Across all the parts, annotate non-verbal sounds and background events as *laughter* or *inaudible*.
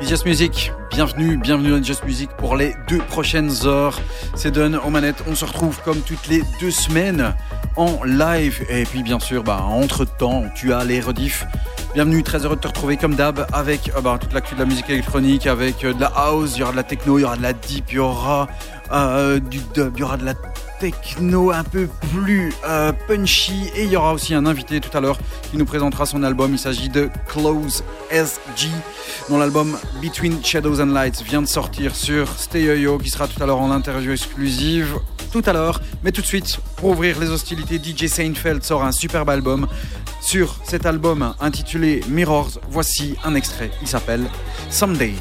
Music, bienvenue, bienvenue dans Just Music pour les deux prochaines heures. C'est Don aux manettes, on se retrouve comme toutes les deux semaines en live. Et puis bien sûr, bah, entre temps, tu as les rediffs. Bienvenue, très heureux de te retrouver comme d'hab avec euh, bah, toute de la musique électronique, avec euh, de la house, il y aura de la techno, il y aura de la deep, il y aura euh, du dub, il y aura de la techno un peu plus euh, punchy et il y aura aussi un invité tout à l'heure qui nous présentera son album. Il s'agit de Close SG dont l'album Between Shadows and Lights vient de sortir sur Stay Yo qui sera tout à l'heure en interview exclusive tout à l'heure. Mais tout de suite, pour ouvrir les hostilités, DJ Seinfeld sort un superbe album. Sur cet album intitulé Mirrors, voici un extrait. Il s'appelle Someday.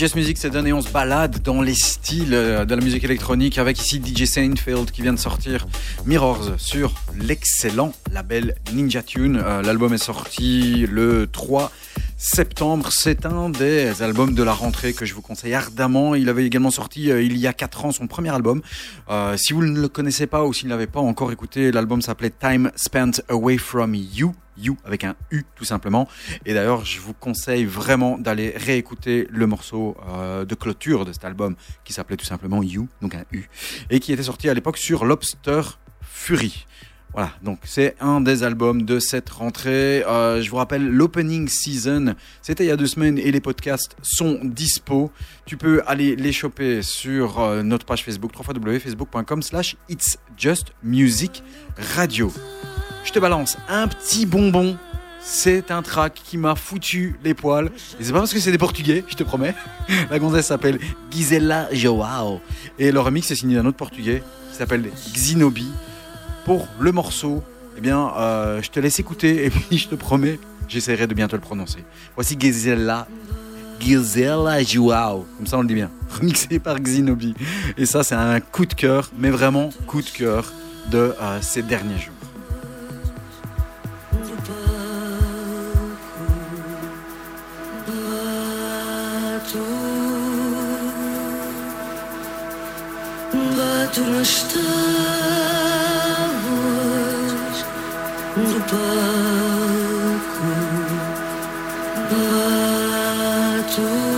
Just Music, c'est donné, on se balade dans les styles euh, de la musique électronique avec ici DJ Seinfeld qui vient de sortir Mirrors sur l'excellent label Ninja Tune. Euh, L'album est sorti le 3 septembre. C'est un des albums de la rentrée que je vous conseille ardemment. Il avait également sorti euh, il y a 4 ans son premier album. Euh, si vous ne le connaissez pas ou s'il n'avait pas encore écouté, l'album s'appelait Time Spent Away From You. You avec un U tout simplement. Et d'ailleurs, je vous conseille vraiment d'aller réécouter le morceau euh, de clôture de cet album qui s'appelait tout simplement You, donc un U, et qui était sorti à l'époque sur Lobster Fury. Voilà, donc c'est un des albums de cette rentrée. Euh, je vous rappelle, l'opening season, c'était il y a deux semaines et les podcasts sont dispo. Tu peux aller les choper sur euh, notre page Facebook, www.facebook.com slash It's Just Music Radio. Je te balance un petit bonbon. C'est un track qui m'a foutu les poils. Et c'est pas parce que c'est des Portugais, je te promets. *laughs* La gonzesse s'appelle Gisela Joao. Et le remix est signé d'un autre Portugais qui s'appelle Xinobi pour le morceau, eh bien, euh, je te laisse écouter et *laughs* puis je te promets, j'essaierai de bientôt le prononcer. Voici Gisela, Gisela Joao, comme ça on le dit bien, *laughs* remixé par Xinobi. Et ça, c'est un coup de cœur, mais vraiment coup de cœur de euh, ces derniers jours. berbeku batu.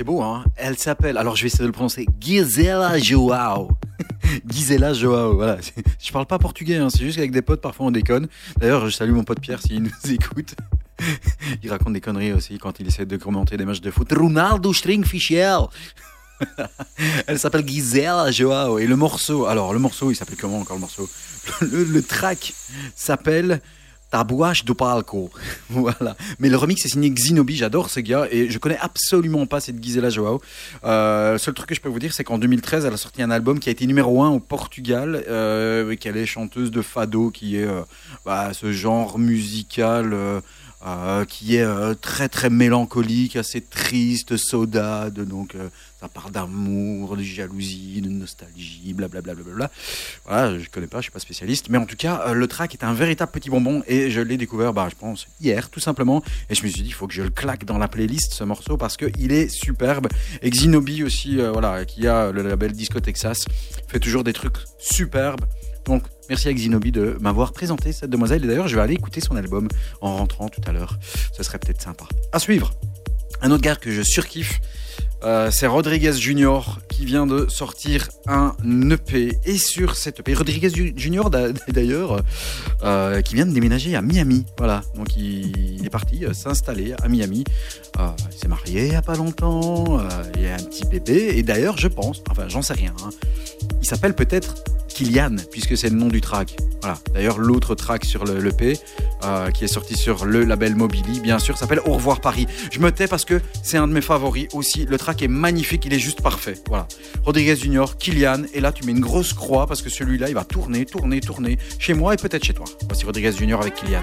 C'est beau, hein Elle s'appelle, alors je vais essayer de le prononcer, Gisela Joao. *laughs* Gisela Joao, voilà. *laughs* Je parle pas portugais, hein, c'est juste qu'avec des potes, parfois on déconne. D'ailleurs, je salue mon pote Pierre s'il nous *laughs* écoute. il raconte des conneries aussi quand il essaie de commenter des matchs de foot. Ronaldo Stringfischel Elle s'appelle Gisela Joao. Et le morceau, alors le morceau, il s'appelle comment encore le morceau? Le track s'appelle Tabouache do Palco. *laughs* voilà. Mais le remix est signé Xinobi, j'adore ce gars et je connais absolument pas cette Gisela Joao. Euh, seul truc que je peux vous dire, c'est qu'en 2013, elle a sorti un album qui a été numéro 1 au Portugal, euh, qu'elle est chanteuse de fado, qui est euh, bah, ce genre musical. Euh, qui est euh, très très mélancolique, assez triste, saudade, donc euh, ça part d'amour, de jalousie, de nostalgie, blablabla. Bla, bla, bla. Voilà, je connais pas, je suis pas spécialiste, mais en tout cas, euh, le track est un véritable petit bonbon et je l'ai découvert, bah, je pense, hier, tout simplement, et je me suis dit, il faut que je le claque dans la playlist, ce morceau, parce que il est superbe. Et Xinobi aussi, voilà, qui a le label Disco Texas, fait toujours des trucs superbes. Donc, merci à Xinobi de m'avoir présenté cette demoiselle. Et d'ailleurs, je vais aller écouter son album en rentrant tout à l'heure. Ce serait peut-être sympa. À suivre. Un autre gars que je surkiffe, euh, c'est Rodriguez Junior qui vient de sortir un EP. Et sur cet EP, Rodriguez Ju- Junior d'a- *laughs* d'ailleurs, euh, qui vient de déménager à Miami. Voilà, donc il, est parti euh, s'installer à Miami. Il s'est marié il n'y a pas longtemps, il a un petit bébé. Et d'ailleurs, je pense, enfin j'en sais rien, hein, il s'appelle peut-être Kylian, puisque c'est le nom du track. Voilà. D'ailleurs, l'autre track sur le euh, qui est sorti sur le label Mobili, bien sûr, s'appelle Au revoir Paris. Je me tais parce que c'est un de mes favoris aussi. Le track est magnifique, il est juste parfait. Voilà. Rodriguez Junior, Kylian, et là tu mets une grosse croix parce que celui-là, il va tourner, tourner, tourner chez moi et peut-être chez toi. Voici Rodriguez Junior avec Kylian.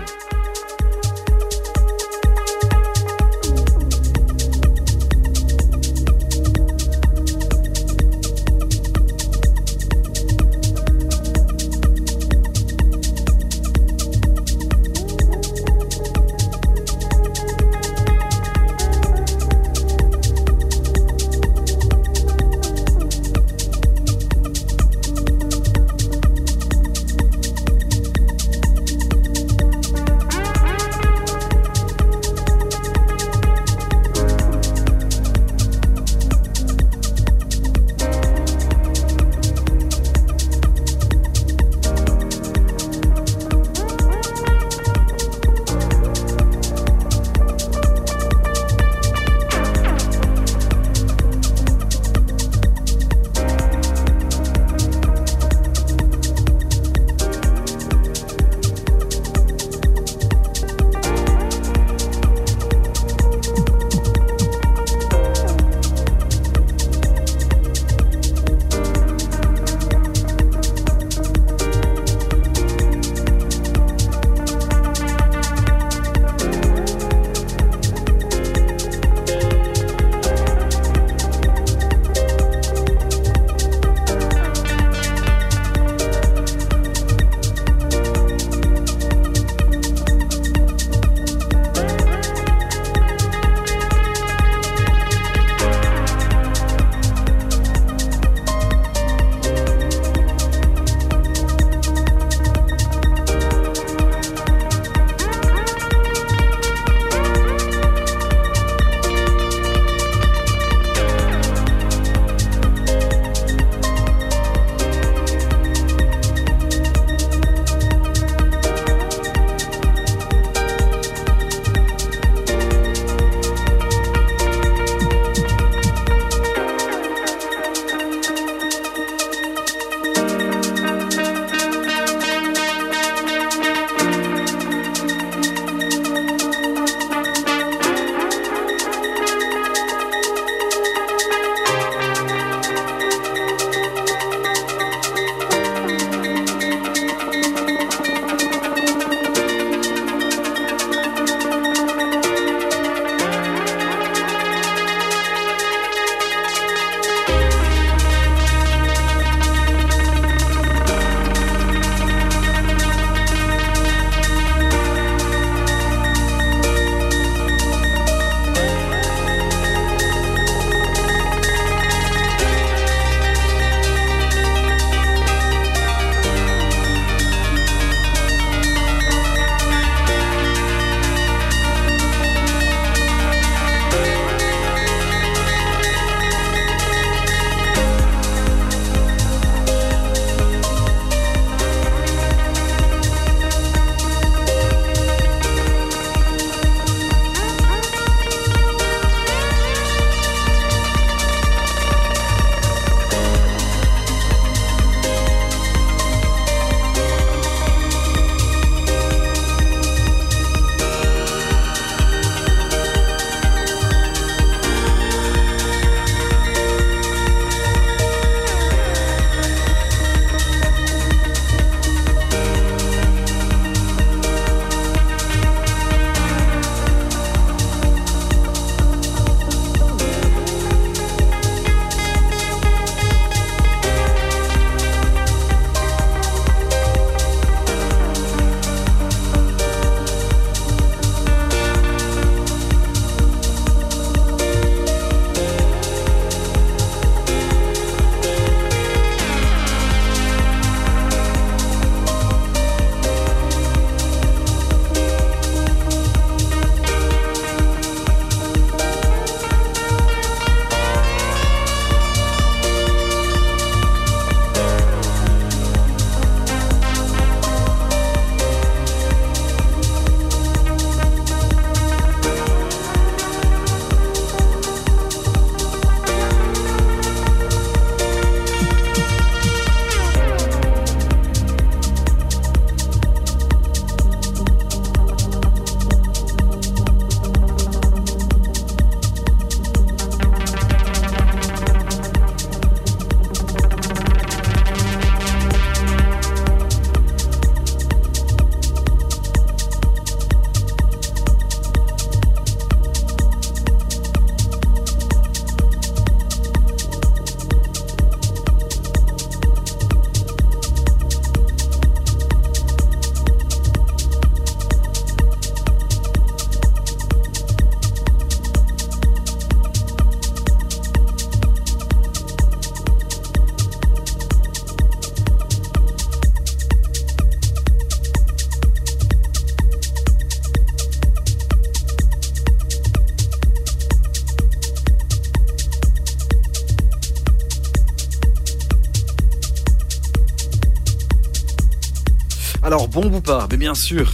Mais bien sûr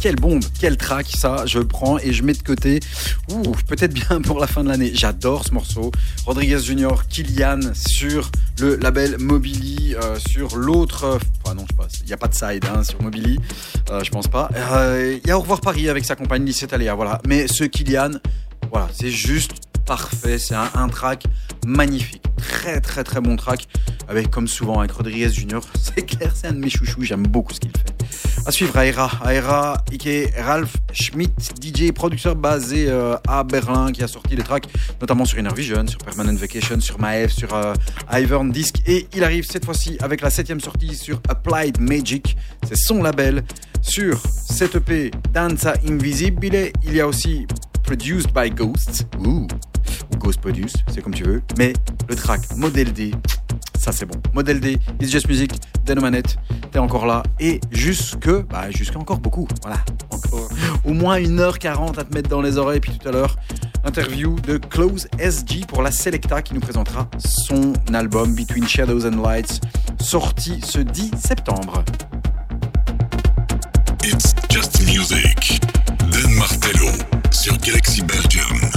quelle bombe, quel track, ça je prends et je mets de côté. Ouh, peut-être bien pour la fin de l'année. J'adore ce morceau. Rodriguez Junior, Kylian sur le label Mobili, euh, sur l'autre. Euh, enfin non, je passe. Il n'y a pas de side hein, sur Mobili, euh, je pense pas. Il y a Au revoir Paris avec sa compagne Lissette Aléa, voilà. Mais ce Kylian, voilà, c'est juste parfait. C'est un, track magnifique. Très, très, très bon track. Avec, comme souvent, avec Rodriguez Junior. *laughs* C'est clair, c'est un de mes chouchous. J'aime beaucoup ce qu'il fait. À suivre, Aera. Aera, Ike Ralph Schmidt, DJ producteur basé euh, à Berlin, qui a sorti des tracks, notamment sur Inner Vision, sur Permanent Vacation, sur Maeve, sur euh, Ivern Disc. Et il arrive cette fois-ci avec la septième sortie sur Applied Magic. C'est son label. Sur cette EP Danza Invisibile, il y a aussi Produced by Ghosts. Ouh ou Ghost Produce, c'est comme tu veux. Mais le track Model D, ça c'est bon. Model D, It's Just Music, Dano Manette, t'es encore là. Et jusque, bah jusqu'à encore beaucoup. Voilà, encore au moins 1h40 à te mettre dans les oreilles. Puis tout à l'heure, interview de Close SG pour la Selecta qui nous présentera son album Between Shadows and Lights, sorti ce 10 septembre. It's Just Music, Dan Martello sur Galaxy Belgium.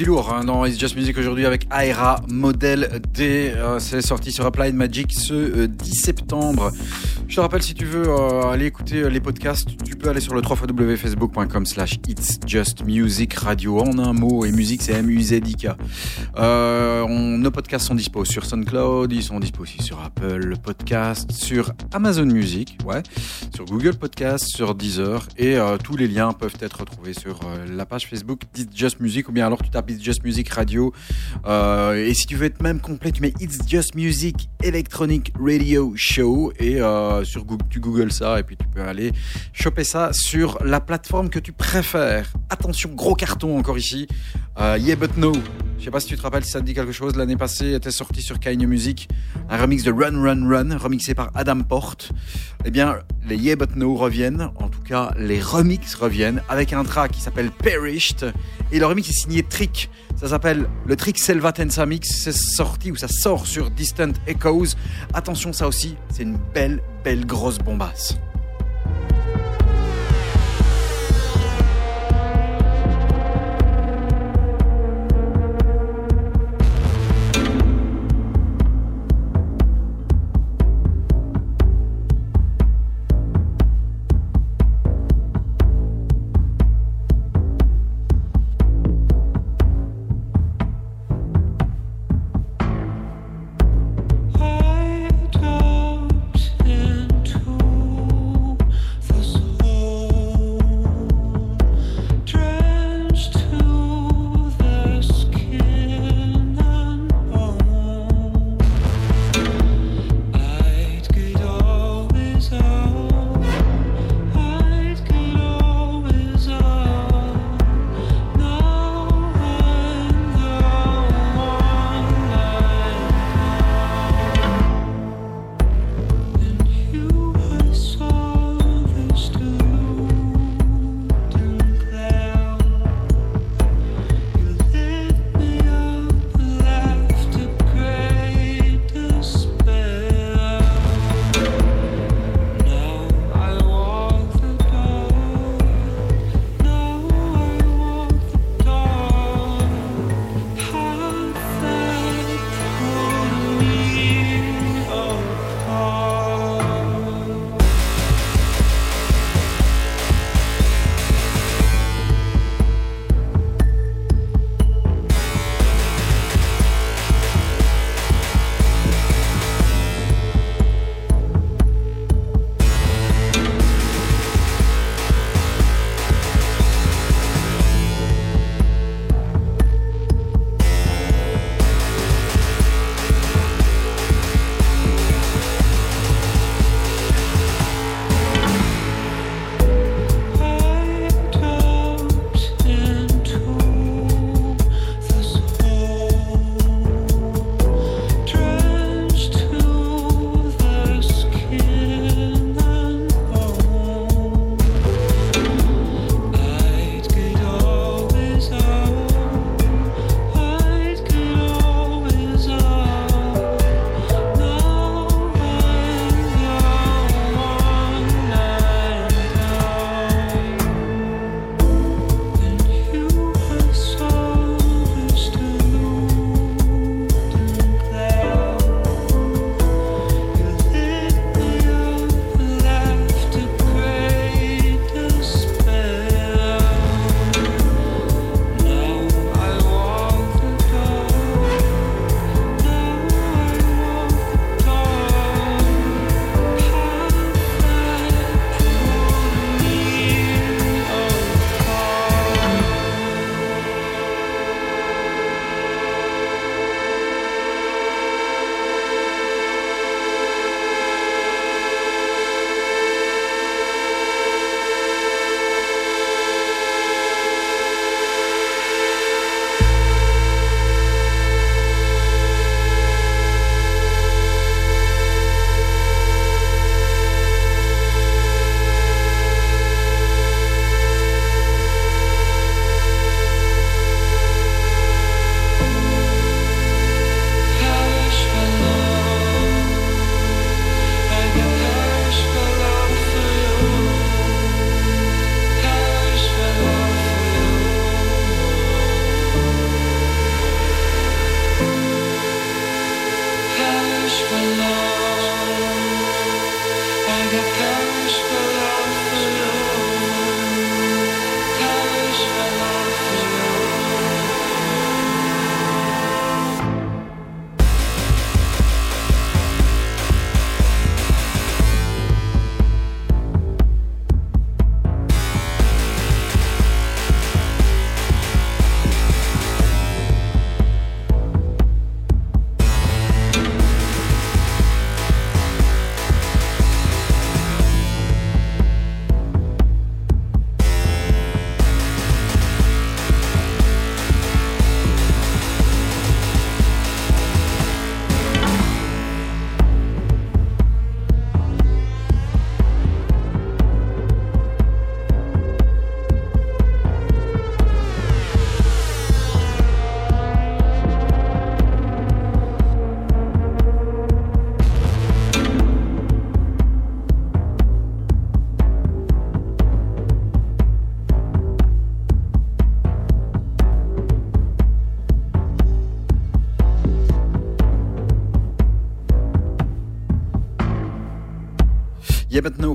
Du lourd hein, dans It's Just Music aujourd'hui avec Aira Model D. Euh, c'est sorti sur Applied Magic ce euh, 10 septembre. Je te rappelle, si tu veux euh, aller écouter les podcasts, tu peux aller sur le www.facebook.com slash It's Just Music Radio en un mot et musique c'est. Euh, on- nos podcasts sont dispo sur SoundCloud, ils sont dispo aussi sur Apple Podcast, sur Amazon Music, ouais, Google Podcast, sur Deezer et euh, tous les liens peuvent être retrouvés sur euh, la page Facebook d'It's Just Music ou bien alors tu tapes It's Just Music Radio Euh, et si tu veux être même complet tu mets It's Just Music Electronic Radio Show et sur Google, tu googles ça et puis tu peux aller choper ça sur la plateforme que tu préfères. Attention, gros carton encore ici. Yeah But No. Je sais pas si tu te rappelles si ça te dit quelque chose. L'année passée était sorti sur Kanye Music un remix de Run Run Run, remixé par Adam Porte. Eh bien, les Yeah But No reviennent, en tout cas les remixes reviennent, avec un track qui s'appelle Perished. Et le remix est signé Trick. Ça s'appelle le Trick Selva Tensa Mix. C'est sorti ou ça sort sur Distant Echoes. Attention, ça aussi, c'est une belle, belle grosse bombasse.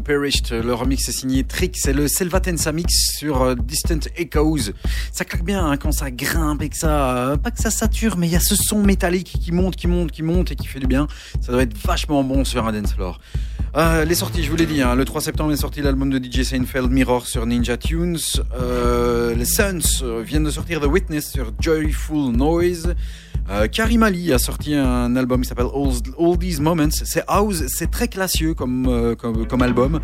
Perished. Le remix est signé Trick. C'est le Selvatensa mix sur euh, Distant Echoes. Ça claque bien hein, quand ça grimpe et que ça, euh, pas que ça sature, mais il y a ce son métallique qui monte, qui monte, qui monte et qui fait du bien. Ça doit être vachement bon sur un dance floor. Euh, les sorties, je vous l'ai dit, hein, le 3 septembre est sorti l'album de DJ Seinfeld Mirror sur Ninja Tunes. Euh, les Suns euh, viennent de sortir The Witness sur Joyful Noise. Karim Ali a sorti un album qui s'appelle All, These Moments. C'est house, c'est très classieux comme, album.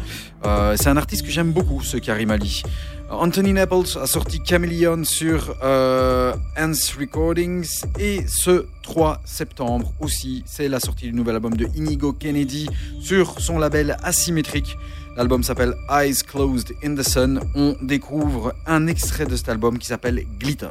C'est un artiste que j'aime beaucoup, ce Karim Ali. Anthony Naples a sorti Chameleon sur euh, Recordings et ce 3 septembre aussi, c'est la sortie du nouvel album de Inigo Kennedy sur son label Asymétrique. L'album s'appelle Eyes Closed in the Sun. On découvre un extrait de cet album qui s'appelle Glitter.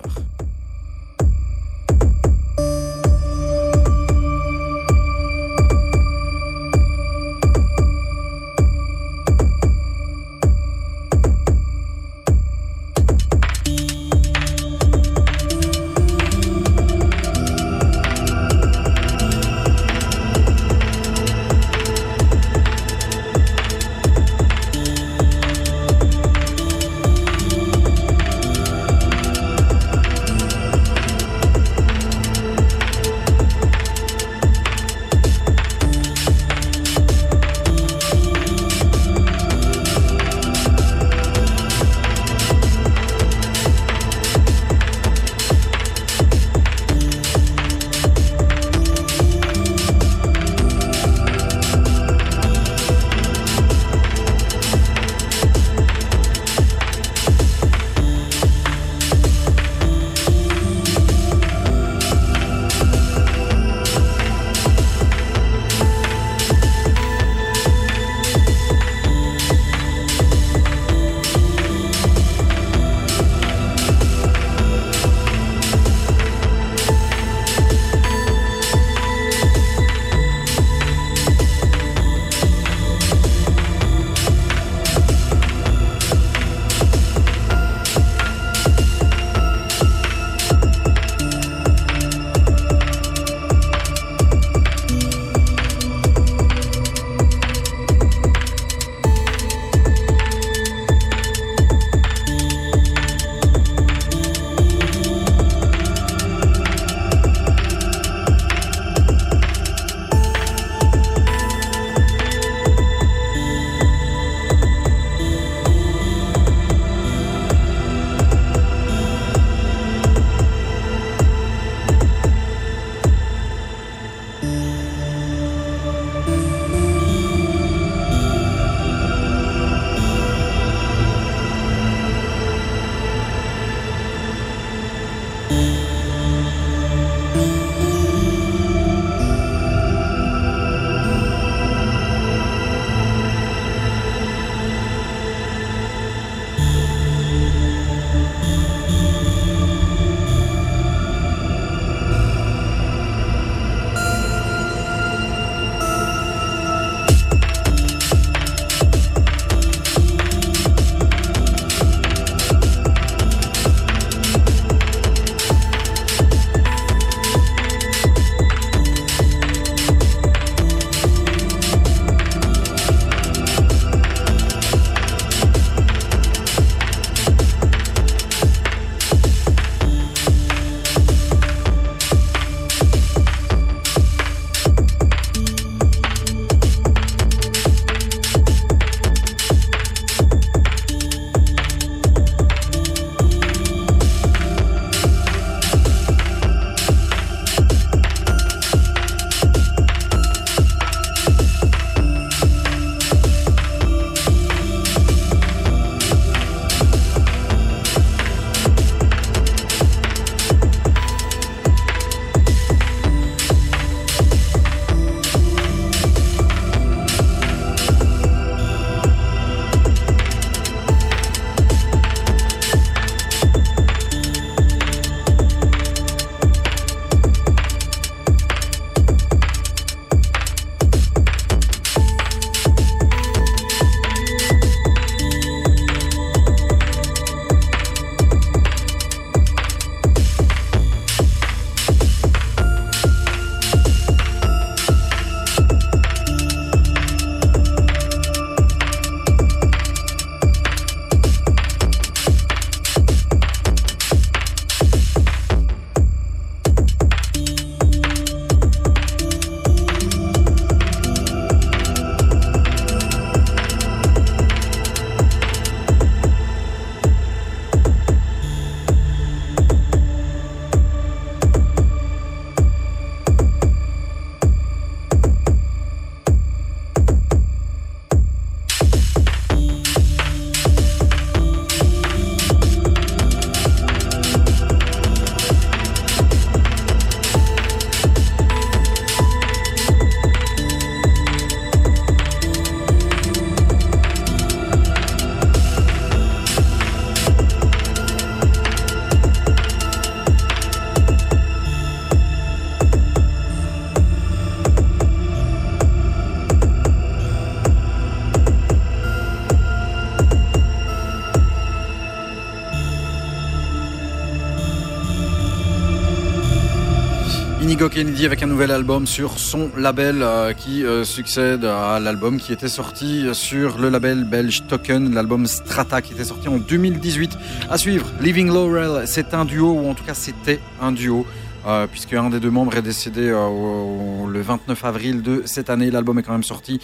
Kennedy avec un nouvel album sur son label euh, qui euh, succède à l'album qui était sorti sur le label belge Token, l'album Strata qui était sorti en 2018. À suivre, Living Laurel, c'est un duo, ou en tout cas c'était un duo. Euh, puisque un des deux membres est décédé euh, le 29 avril de cette année. L'album est quand même sorti.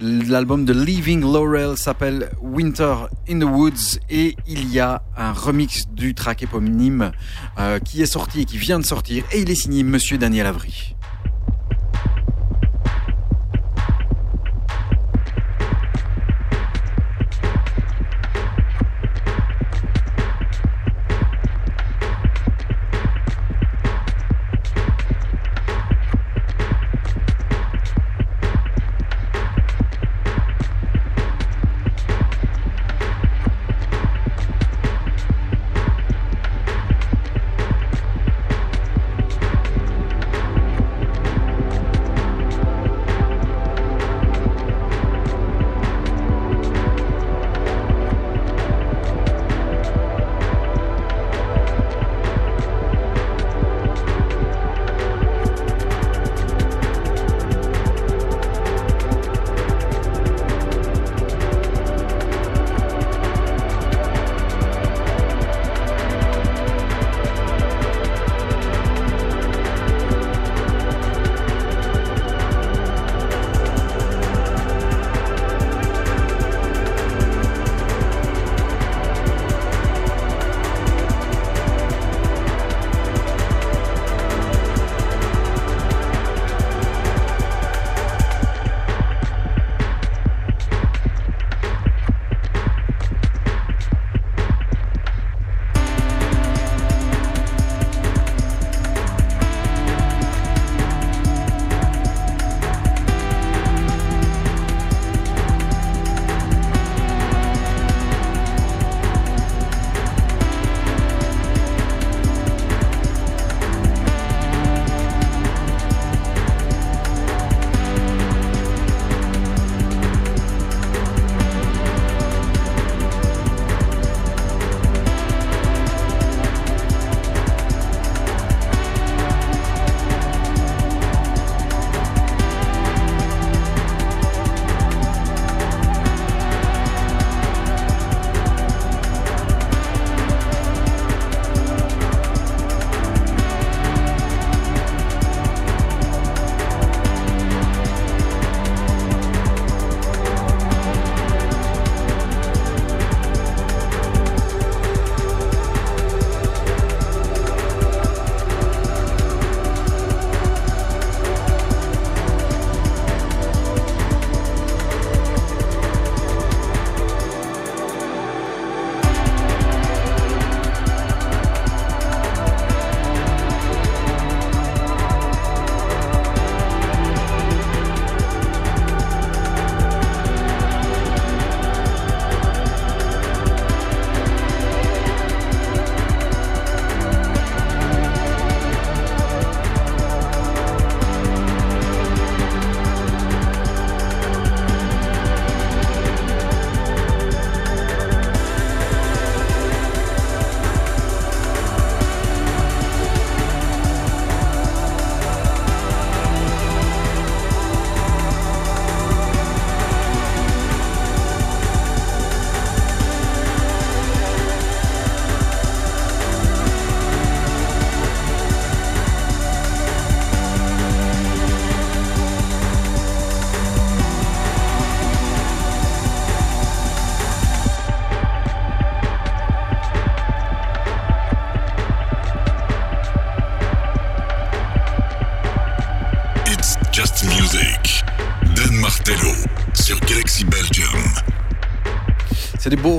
L'album de Leaving Laurel s'appelle Winter in the Woods et il y a un remix du track éponyme euh, qui est sorti et qui vient de sortir et il est signé Monsieur Daniel Avry.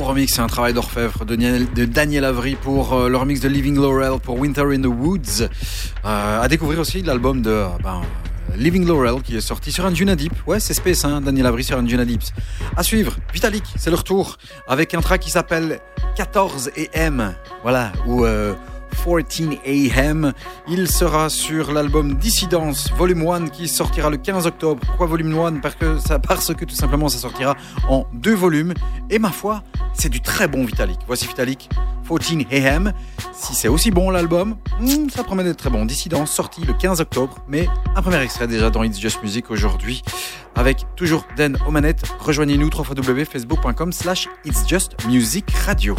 Remix, c'est un travail d'orfèvre de Daniel, Avery pour euh, le remix de Living Laurel pour Winter in the Woods. Euh, à découvrir aussi l'album de euh, ben, Living Laurel qui est sorti sur un Deep. Ouais, c'est space, hein, Daniel Avery sur un Deep. À suivre, Vitalik, c'est le retour avec un track qui s'appelle 14 AM. Voilà, ou euh, 14 AM. Il sera sur l'album Dissidence Volume 1 qui sortira le 15 octobre. Pourquoi Volume 1 parce que, ça, parce que tout simplement ça sortira en deux volumes. Et ma foi, c'est du très bon Vitalik. Voici Vitalik 14 AM. Si c'est aussi bon l'album, hmm, ça promet d'être très bon. Dissidence sorti le 15 octobre, mais un premier extrait déjà dans It's Just Music aujourd'hui avec toujours Den aux. Rejoignez-nous www.facebook.com slash It's Just Music Radio.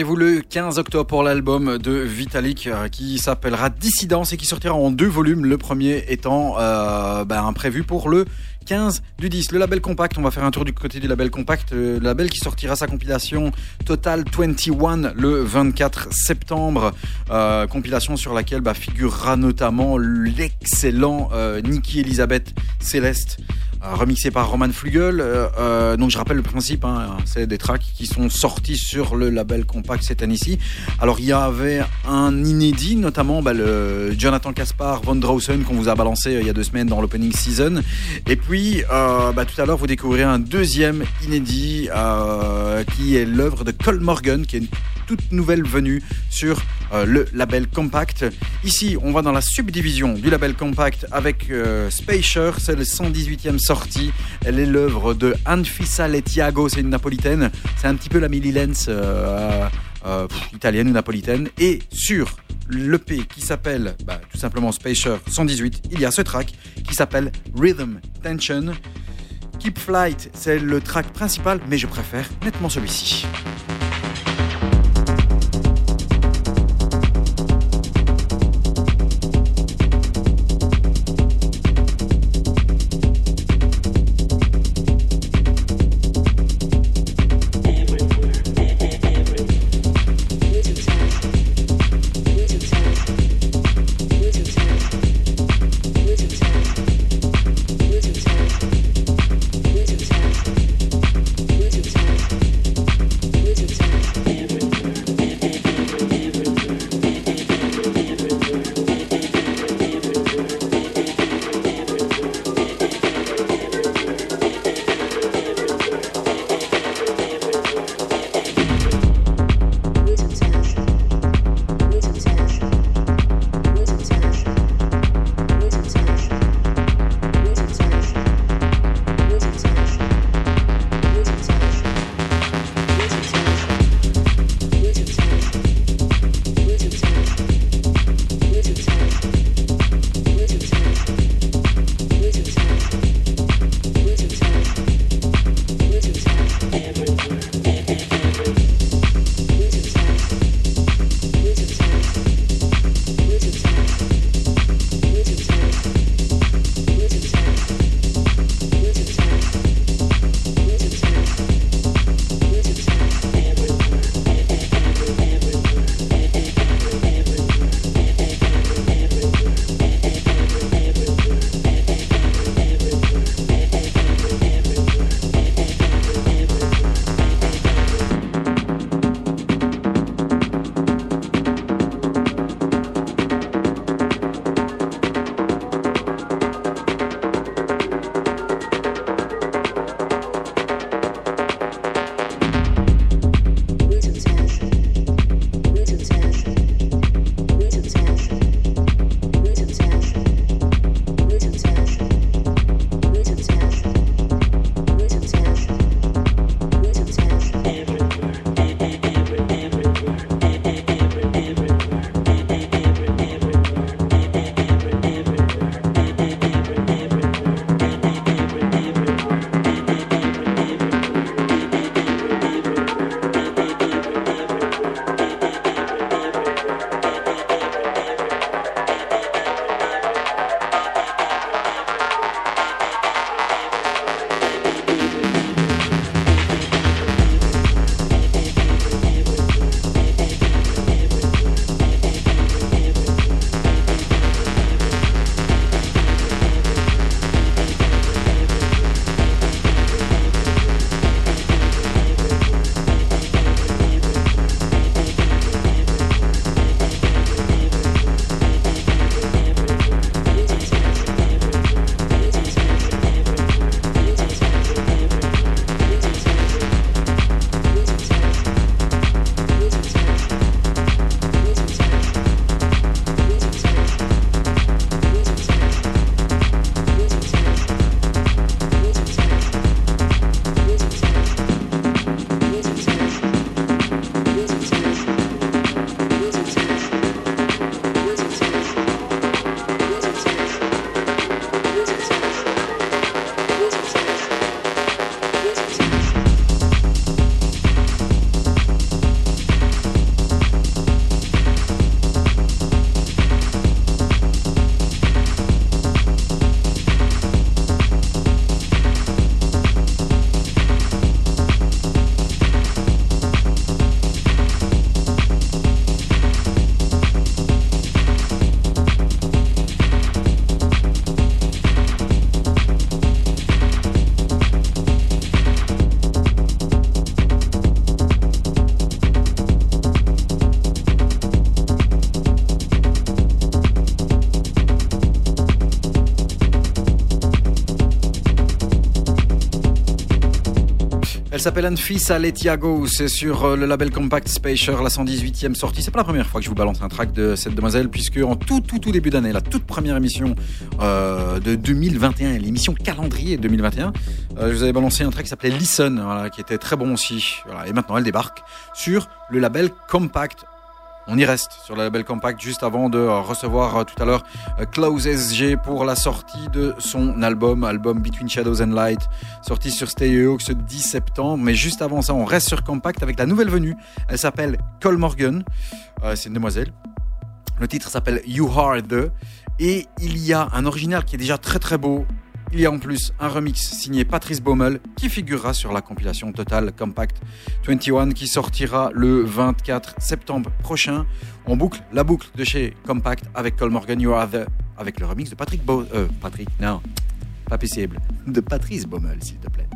Rendez-vous le 15 octobre pour l'album de Vitalik euh, qui s'appellera Dissidence et qui sortira en deux volumes. Le premier étant euh, ben, prévu pour le 15 du 10. Le label Compact, on va faire un tour du côté du label Compact. Le label qui sortira sa compilation Total 21 le 24 septembre. Euh, compilation sur laquelle bah, figurera notamment l'excellent euh, Nicky Elizabeth Céleste. euh, remixé par Roman Flugel. Donc je rappelle le principe, hein, c'est des tracks sont sortis sur le label Compact cette année-ci. Alors il y avait un inédit, notamment bah, le Jonathan Caspar Von Drausen qu'on vous a balancé euh, il y a deux semaines dans l'opening season. Et puis euh, bah, tout à l'heure vous découvrirez un deuxième inédit euh, qui est l'œuvre de Cole Morgan, qui est une toute nouvelle venue sur le label Compact. Ici, on va dans la subdivision du label Compact avec euh, Spacer, c'est le 118e sortie. Elle est l'œuvre de Anfisa Letiago, c'est une napolitaine. C'est un petit peu la Millie euh, euh, italienne ou napolitaine. Et sur l'EP qui s'appelle bah, tout simplement Spacer 118, il y a ce track qui s'appelle Rhythm Tension. Keep Flight, c'est le track principal, mais je préfère nettement celui-ci. Elle s'appelle Anfisa Letiago, c'est sur euh, le label Compact Spacer, la 118e sortie. C'est pas la première fois que je vous balance un track de cette demoiselle, puisque en tout tout tout début d'année, la toute première émission euh, de 2021, l'émission calendrier 2021, euh, je vous avais balancé un track qui s'appelait Listen, qui était très bon aussi. Et maintenant elle débarque sur le label Compact on y reste sur le label Compact juste avant de euh, recevoir euh, tout à l'heure euh, Klaus SG pour la sortie de son album, album Between Shadows and Light, sorti sur Stereox ce 10 septembre. Mais juste avant ça, on reste sur Compact avec la nouvelle venue. Elle s'appelle Cole Morgan. C'est une demoiselle. Le titre s'appelle You Are The. Et il y a un original qui est déjà très très beau il y a en plus un remix signé Patrice Baumel qui figurera sur la compilation Total Compact 21 qui sortira le 24 septembre prochain. On boucle la boucle de chez Compact avec Cole Morgan You Are The avec le remix de Patrick Bo euh, Patrick, non, pas possible, de Patrice Baumel s'il te plaît.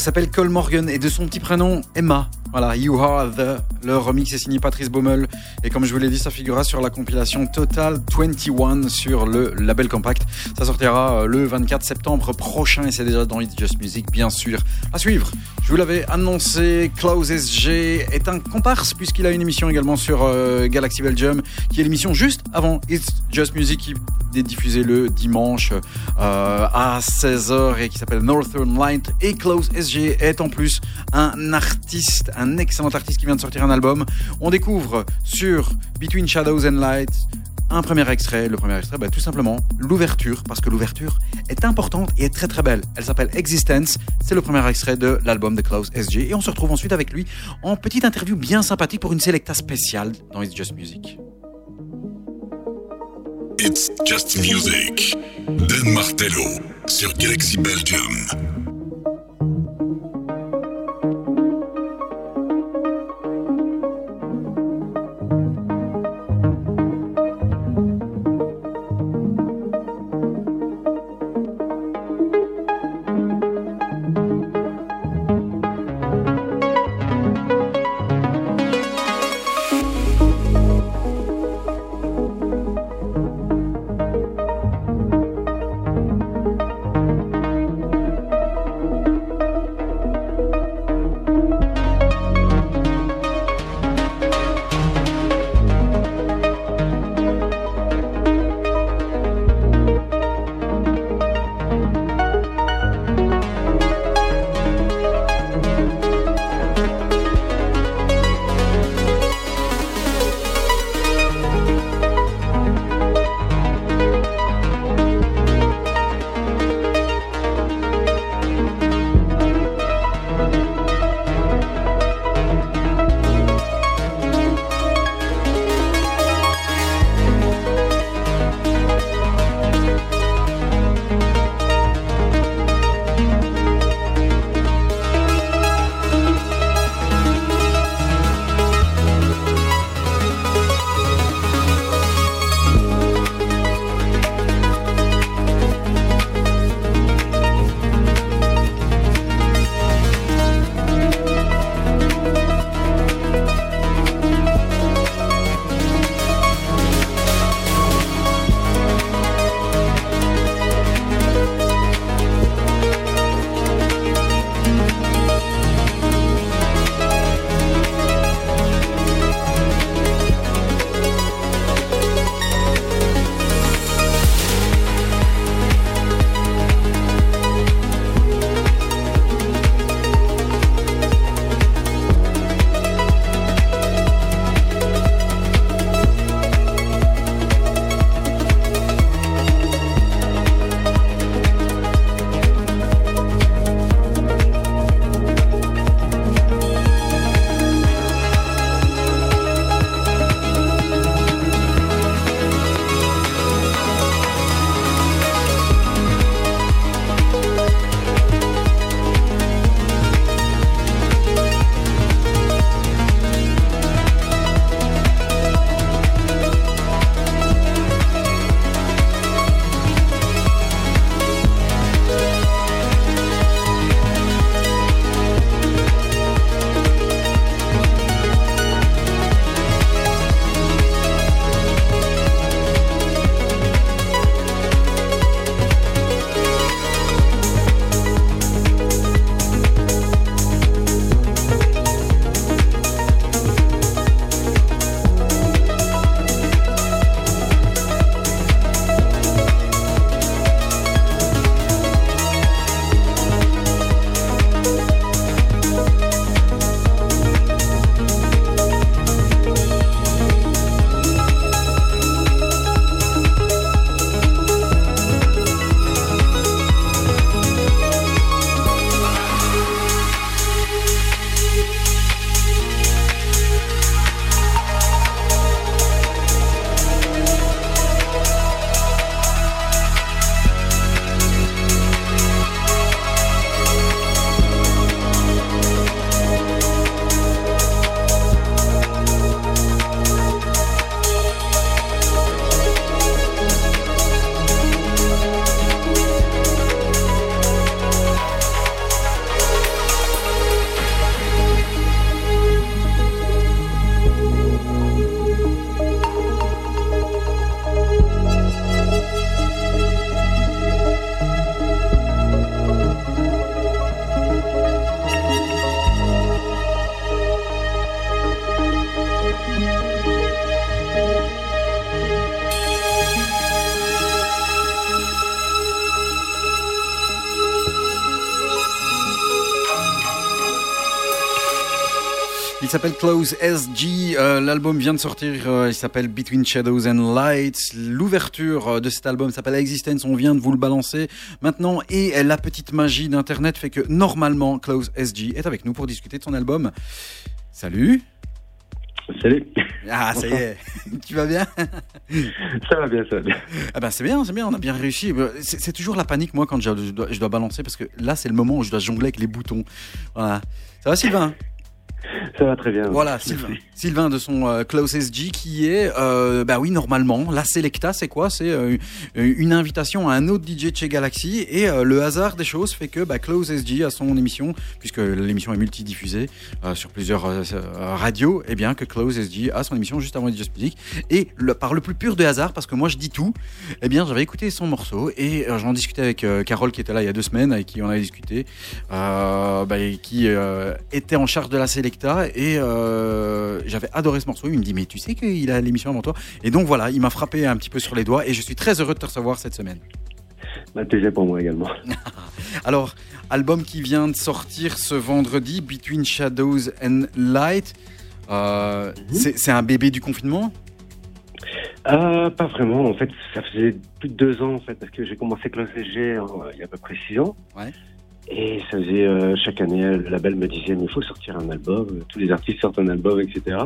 Elle s'appelle Cole Morgan et de son petit prénom Emma. Voilà, You Are The. Le remix est signé Patrice Baumel. Et comme je vous l'ai dit, ça figurera sur la compilation Total 21 sur le label Compact. Ça sortira euh, le 24 septembre prochain et c'est déjà dans It's Just Music, bien sûr. À suivre, je vous l'avais annoncé, Klaus SG est un comparse puisqu'il a une émission également sur euh, Galaxy Belgium qui est l'émission juste avant It's Just Music qui est diffusée le dimanche euh, à 16h et qui s'appelle Northern Light. Et Klaus SG est en plus un artiste, un excellent artiste qui vient de sortir un album. On découvre sur Between Shadows and Light un premier extrait. Le premier extrait, bah, tout simplement l'ouverture, parce que l'ouverture est importante et est très très belle. Elle s'appelle Existence. C'est le premier extrait de l'album de Klaus SG. Et on se retrouve ensuite avec lui en petite interview bien sympathique pour une selecta spéciale dans It's Just Music. It's Just Music. Martello sur Galaxy Belgium. S'appelle Close SG. Euh, L'album vient de sortir. euh, il s'appelle Between Shadows and Lights. L'ouverture euh, de cet album s'appelle Existence. On vient de vous le balancer maintenant. Et la petite magie d'Internet fait que normalement, Close SG est avec nous pour discuter de son album. Salut. Salut, Ah, ça y est. *laughs* tu vas bien? Ça va bien, ça va bien. Ah ben c'est bien, c'est bien, on a bien réussi. C'est toujours la panique moi quand je je dois, je dois balancer parce que là c'est le moment où je dois jongler avec les boutons. Voilà. Ça va Sylvain? Ça va très bien. Voilà. Sylvain. Sylvain de son euh, Close SG qui est, euh, bah oui, normalement, la Selecta, c'est quoi? C'est euh, une invitation à un autre DJ de chez Galaxy et euh, le hasard des choses fait que bah, Close SG a son émission, puisque l'émission est multidiffusée euh, sur plusieurs radios, et bien que Close SG a son émission juste avant DJ Music et le, par le plus pur des hasards, parce que moi je dis tout, eh bien j'avais écouté son morceau et j'en discutais avec Carole qui était là il y a deux semaines, avec qui on avait discuté, bah, et qui était en charge de la Selecta et euh, j'avais adoré ce morceau. Il me dit mais tu sais qu'il a l'émission avant toi et donc voilà, il m'a frappé un petit peu sur les doigts et je suis très heureux de te recevoir cette semaine. Bah, plaisir pour moi également. *laughs* Alors album qui vient de sortir ce vendredi, Between Shadows and Light. Euh, c'est c'est un bébé du confinement? Euh, pas vraiment, en fait, ça faisait plus de deux ans, en fait, parce que j'ai commencé Classe SG en- il y a à peu près six ans. Ouais. Et ça faisait, euh, chaque année, le label me disait, mais il faut sortir un album, euh, tous les artistes sortent un album, etc.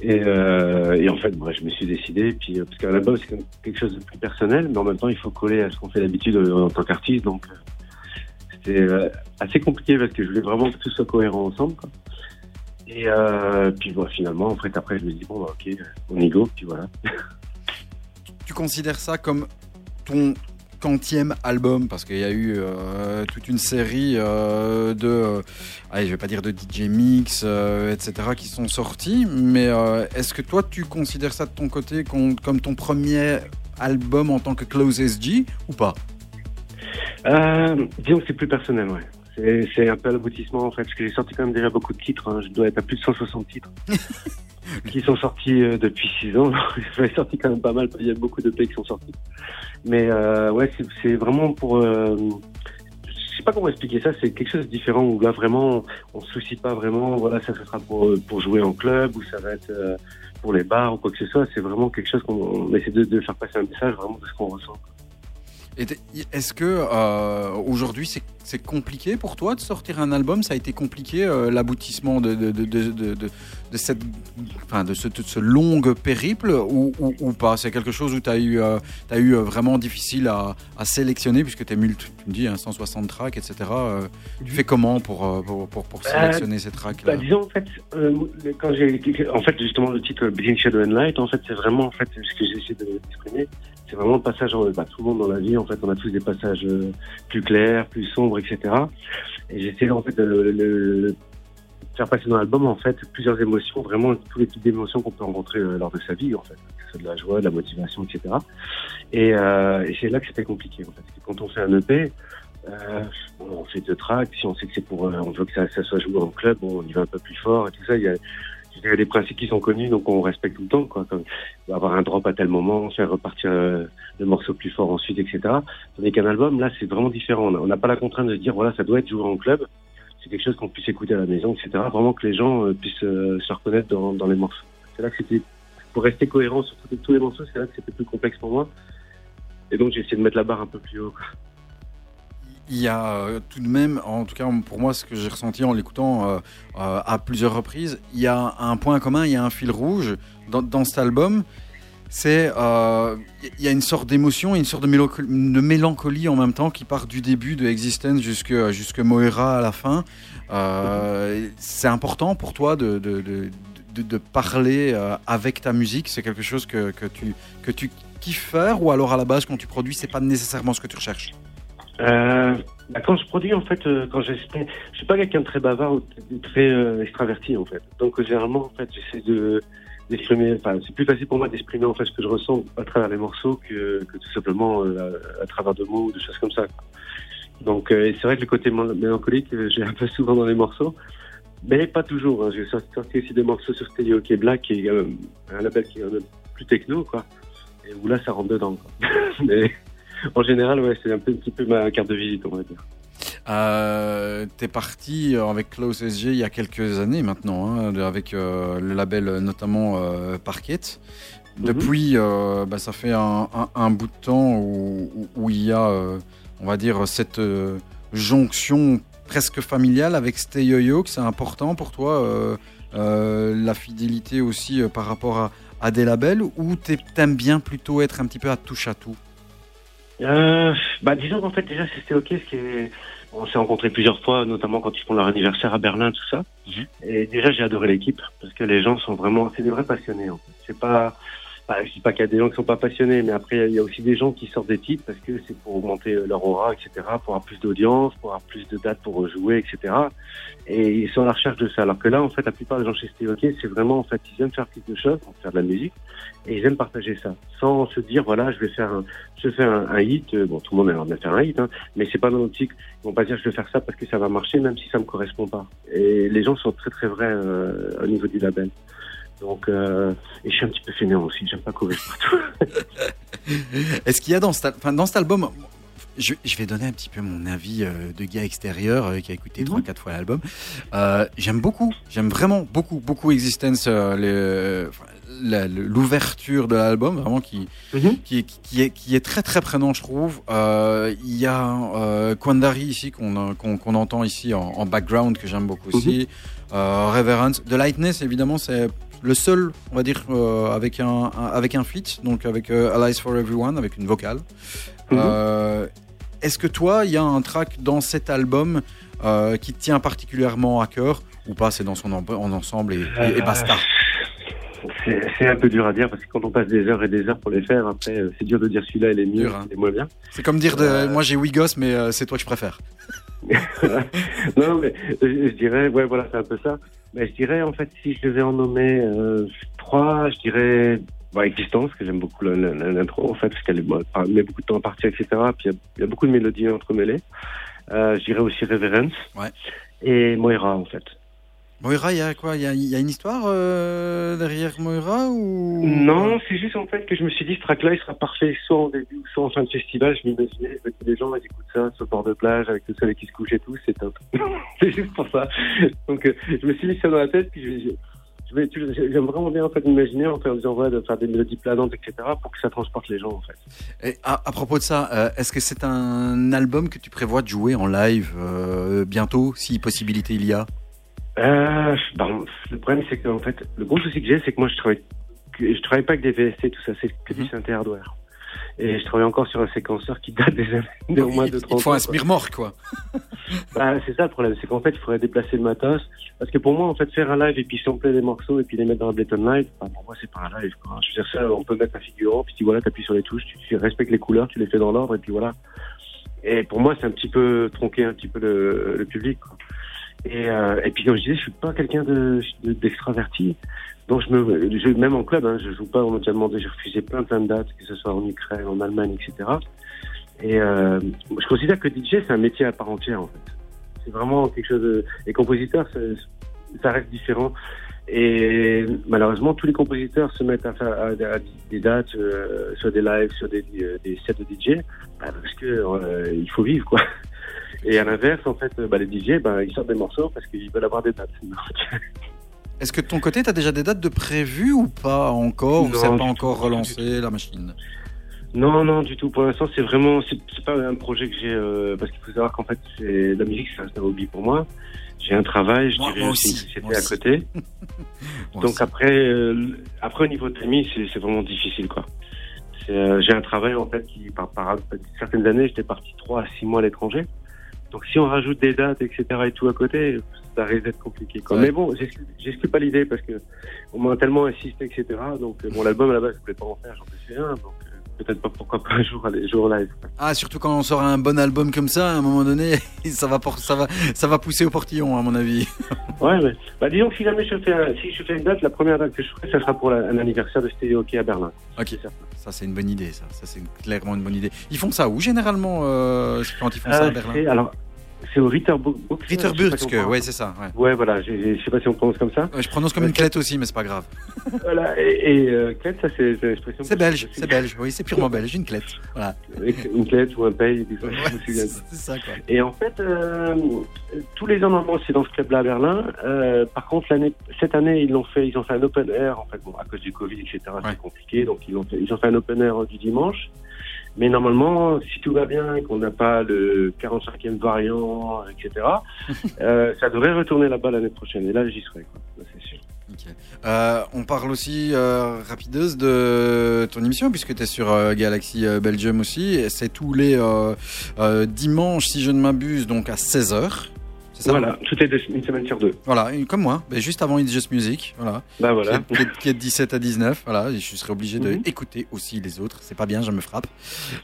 Et, euh, en fait, moi, je me suis décidé, puis, euh, parce qu'un album, c'est quelque chose de plus personnel, mais en même temps, il faut coller à ce qu'on fait d'habitude euh, en tant qu'artiste, donc euh, c'était euh, assez compliqué parce que je voulais vraiment que tout soit cohérent ensemble. Et euh, puis finalement, en fait, après, je me dis, bon, bah, ok, on y go, puis voilà. Tu considères ça comme ton quantième album parce qu'il y a eu euh, toute une série euh, de, euh, allez, je vais pas dire de DJ mix, etc. qui sont sortis, mais est-ce que toi tu considères ça de ton côté com- comme ton premier album en tant que Close SG ou pas? Disons que c'est plus personnel, ouais. C'est, c'est un peu l'aboutissement, en fait, parce que j'ai sorti quand même déjà beaucoup de titres. hein. Je dois être à plus de 160 titres *laughs* *laughs* qui sont sortis euh, depuis 6 ans. *laughs* J'en ai sorti quand même pas mal, il y a beaucoup de pays qui sont sortis. Mais euh, ouais, c'est, vraiment pour... Euh, je sais pas comment expliquer ça, c'est quelque chose de différent où là vraiment on se soucie pas vraiment, voilà, ça, ça sera pour, euh, pour jouer en club ou ça va être euh, pour les bars ou quoi que ce soit. C'est vraiment quelque chose qu'on on essaie de, de faire passer un message vraiment de ce qu'on ressent. Est-ce que euh, aujourd'hui c'est compliqué pour toi de sortir un album? Ça a été compliqué euh, l'aboutissement de, cette, enfin, de ce, long périple ou, ou, ou pas? C'est quelque chose où tu as eu, euh, eu euh, vraiment difficile à, à sélectionner puisque tu es multi, tu me dis hein, 160 tracks, etc. tu fais comment pour, pour, pour, pour sélectionner ces tracks Bah, disons en fait, quand j'ai, en fait justement le titre Between Shadow and Light, en fait c'est vraiment en fait ce que j'essaie de d'exprimer, c'est vraiment le passage. en- Bah, tout le monde dans la vie, en fait, on a tous des passages euh, plus clairs, plus sombres, etc. Et j'essaie en fait de faire passer dans l'album en fait plusieurs émotions, vraiment tous les types d'émotions qu'on peut rencontrer euh, lors de sa vie en fait, que ce soit de la joie, de la motivation, etc. Et, euh, c'est là que c'était compliqué en fait. Quand on fait un EP, euh, on fait deux tracks, si on sait que c'est pour, euh, on veut que ça, ça soit joué en club, on y va un peu plus fort et tout ça. Il y a, il y a des principes qui sont connus, donc on respecte tout le temps, quoi. Comme avoir un drop à tel moment, faire repartir euh, le morceau plus fort ensuite, etc. Tandis qu'un album, là, c'est vraiment différent. On n'a pas la contrainte de dire, voilà, ça doit être joué en club. C'est quelque chose qu'on puisse écouter à la maison, etc. Vraiment que les gens euh, puissent euh, se reconnaître dans, dans les morceaux. C'est là que c'était, pour rester cohérent sur tous les morceaux, c'est là que c'était plus complexe pour moi. Et donc j'ai essayé de mettre la barre un peu plus haut. quoi. Il y a euh, tout de même, en tout cas pour moi, ce que j'ai ressenti en l'écoutant euh, euh, à plusieurs reprises, il y a un point commun, il y a un fil rouge dans, cet album. C'est, il y a une sorte d'émotion, une sorte de, mélanco- de mélancolie en même temps qui part du début de Existence jusque jusque Moira à la fin. C'est important pour toi de, de, de, parler avec ta musique? C'est quelque chose que, que tu que tu kiffes faire? Ou alors à la base quand tu produis, c'est pas nécessairement ce que tu recherches? Euh, bah, quand je produis, en fait, euh, quand j'exprime, je suis pas quelqu'un de très bavard ou très euh, extraverti, en fait. Donc, euh, généralement, en fait, j'essaie de d'exprimer, enfin, c'est plus facile pour moi d'exprimer, en fait, ce que je ressens à travers les morceaux que, que tout simplement euh, à, travers de mots ou de choses comme ça. Donc, euh, c'est vrai que le côté mé- mélancolique, j'ai un peu souvent dans les morceaux, mais pas toujours. Hein. J'ai sorti, aussi des morceaux sur Stereo qui est Black, un label qui est quand même plus techno, quoi. Et où là, ça rentre dedans, quoi. *laughs* en général, ouais, c'est un, peu, un petit peu ma carte de visite, on va dire. Euh, T'es parti euh, avec Klaus SG il y a quelques années maintenant, hein, avec euh, le label euh, notamment euh, Parquet. Depuis, euh, bah, ça fait un, un- un bout de temps où, où- où il y a, on va dire, cette jonction presque familiale avec Stay Yo-Yo, que c'est important pour toi, la fidélité aussi par rapport à, à des labels, ou t'aimes bien plutôt être un petit peu à touche à tout? Euh, bah disons qu'en fait déjà c'était ok ce qui est on s'est rencontrés plusieurs fois notamment quand ils font leur anniversaire à Berlin tout ça Mhm. et déjà j'ai adoré l'équipe parce que les gens sont vraiment c'est des vrais passionnés en fait. c'est pas bah, je dis pas qu'il y a des gens qui sont pas passionnés mais après il y a aussi des gens qui sortent des titres parce que c'est pour augmenter euh, leur aura etc pour avoir plus d'audience pour avoir plus de dates pour jouer etc et ils sont à la recherche de ça alors que là en fait la plupart des gens chez Steve c'est vraiment en fait ils aiment faire quelque chose faire de la musique et ils aiment partager ça sans se dire voilà je vais faire un, je fais un, un hit, euh, bon tout le monde aimerait bien faire un hit, hein, mais c'est pas dans l'optique, ils vont pas dire je vais faire ça parce que ça va marcher même si ça me correspond pas. Et les gens sont très très vrais euh, au niveau du label. Donc euh, et je suis un petit peu fainéant aussi, j'aime pas courir partout. *laughs* Est-ce qu'il y a dans cet, enfin, dans cet album, je, je vais donner un petit peu mon avis euh, de gars extérieur euh, qui a écouté Mhm. trois, quatre fois l'album. Euh, j'aime beaucoup, j'aime vraiment beaucoup, beaucoup Existence, euh, l'ouverture de l'album, vraiment qui, Mhm. qui, qui est, qui est très très prenant, je trouve. Euh, Il y a euh, Kwandari ici qu'on qu'on qu'on entend ici en, en background que j'aime beaucoup aussi. Euh, Reverence, The Lightness évidemment c'est le seul, on va dire, euh, avec un, un- avec un feat, donc avec euh, Allies for Everyone, avec une vocale. Mhm. Euh, Est-ce que toi, il y a un track dans cet album qui te tient particulièrement à cœur ou pas C'est dans son en, en ensemble et, et- et basta? C'est un peu dur à dire parce que quand on passe des heures et des heures pour les faire, après euh, c'est dur de dire celui-là il est mieux, hein. il est moins bien. C'est comme dire, de, Euh. moi j'ai Wigos, mais euh, c'est toi que je préfère. *laughs* non, mais je, dirais, ouais, voilà, c'est un peu ça. Mais je dirais, en fait, si je devais en nommer euh, trois, je dirais bah, Existence, que j'aime beaucoup l'intro, en fait, parce qu'elle bah, met beaucoup de temps à partir, etc. Puis il y a- il y, a beaucoup de mélodies entremêlées. Euh, je dirais aussi Reverence. Ouais. Et Moira, en fait. Moira, il y a quoi? Il y a, il y a une histoire euh, derrière Moira ou? Non, c'est juste en fait que je me suis dit, ce track-là, il sera parfait soit en début ou soit en fin de festival. Je m'imaginais que les gens, ils écoutent ça sur le bord de plage avec le soleil qui se couche et tout, c'est top. *laughs* c'est juste pour ça. Donc, euh, je me suis mis ça dans la tête, puis je, je- je j'aime vraiment bien en fait m'imaginer en ouais, de faire des mélodies planantes, etc., pour que ça transporte les gens, en fait. Et à, à propos de ça, euh, est-ce que c'est un album que tu prévois de jouer en live euh, bientôt, si possibilité il y a? Euh, ben, le problème, c'est que en fait, le gros souci que j'ai, c'est que moi, je travaille, je travaille pas avec des VST, tout ça, c'est que du Mhm. synthé hardware. Et je travaille encore sur un séquenceur qui date des années, au moins il, de il 30 te faut un ans, smirmor, quoi. *laughs* Bah, c'est ça le problème, c'est qu'en fait, il faudrait déplacer le matos. Parce que pour moi, en fait, faire un live et puis sampler des morceaux et puis les mettre dans Ableton Live, bah, pour moi, c'est pas un live. Quoi. Je veux dire, ça, on peut mettre un figurant, puis tu voilà, t'appuies sur les touches, tu, tu respectes les couleurs, tu les fais dans l'ordre, et puis voilà. Et pour moi, c'est un petit peu tronquer un petit peu le, le public. Quoi. Et, euh, et puis, comme je disais, je suis pas quelqu'un de, de- d'extraverti. Donc, je me, je, même en club, hein, je joue pas, on m'a déjà demandé, j'ai refusé plein, plein de dates, que ce soit en Ukraine, en Allemagne, etc. Et euh, je considère que DJ, c'est un métier à part entière, en fait. C'est vraiment quelque chose de... Et compositeur, ça, reste différent. Et malheureusement, tous les compositeurs se mettent à faire à, à des dates, euh, sur des lives, sur des, euh, des sets de DJ, bah, parce que euh, il faut vivre, quoi. Et à l'inverse, en fait, bah, les DJ, bah, ils sortent des morceaux parce qu'ils veulent avoir des dates. *laughs* Est-ce que de ton côté, tu as déjà des dates de prévues ou pas encore Ou c'est pas encore tout, relancé la machine? Non, non, du tout. Pour l'instant, c'est vraiment, c'est pas un projet que j'ai, euh, parce qu'il faut savoir qu'en fait, c'est la musique, c'est un hobby pour moi. J'ai un travail, je Moi- dirais moi aussi une société moi à côté. *laughs* Donc après, euh, après au niveau de timing, c'est vraiment difficile, quoi. Euh, J'ai un travail en fait qui, par, par certaines années, j'étais parti trois à six mois à l'étranger. Donc si on rajoute des dates, etc. et tout à côté, ça risque d'être compliqué. Quoi. Ouais. Mais bon, j'exclus pas l'idée parce que on m'a tellement insisté, etc. Donc euh, bon, l'album à la base, je voulais pas en faire, j'en ai fait un. Donc euh, peut-être pas pourquoi pas un jour aller jour live. Ah, surtout quand on sort un bon album comme ça, à un moment donné, *laughs* ça va, por- ça va, ça va pousser au portillon, à mon avis. *laughs* Ouais, mais bah disons que si jamais je fais, un- si je fais une date, la première date que je ferai, ça sera pour la- un anniversaire de Stéréo Hockey à Berlin. Ok, ça c'est une bonne idée, ça. Ça c'est clairement une bonne idée. Ils font ça où généralement euh, quand ils font ça à Berlin? alors, c'est au Ritterburg. Ritterburgske, ouais, c'est ça. Ouais. Ouais, voilà, je sais pas si on prononce comme ça. Ouais, je prononce comme une clette aussi, mais c'est pas grave. *laughs* Voilà, et, et euh, clette, ça c'est l'expression. C'est belge, c'est belge. Oui, c'est purement belge, une clette. Voilà. Une clette ou un paye, Ouais, c'est ça, quoi. Et en fait, euh, tous les ans normalement c'est dans ce club-là à Berlin. Euh, par contre, cette année ils l'ont fait, ils ont fait un open air. En fait, bon, à cause du Covid, etc. C'est compliqué, donc ils ont fait, ils ont fait un open air du dimanche. Mais normalement, si tout va bien et qu'on n'a pas le 45e variant, etc., *laughs* euh, ça devrait retourner là-bas l'année prochaine. Et là, j'y serai, c'est sûr. Euh, on parle aussi euh, rapideuse de ton émission puisque tu es sur euh, Galaxy Belgium aussi. C'est tous les dimanches, si je ne m'abuse, donc à 16h. Voilà, tout est de- une semaine sur deux. Voilà, comme moi, mais juste avant It's Just Music, voilà, Bah voilà. qui, est, qui est- de 17 à 19, voilà, et je serai obligé Mhm. d'écouter aussi les autres, c'est pas bien, je me frappe.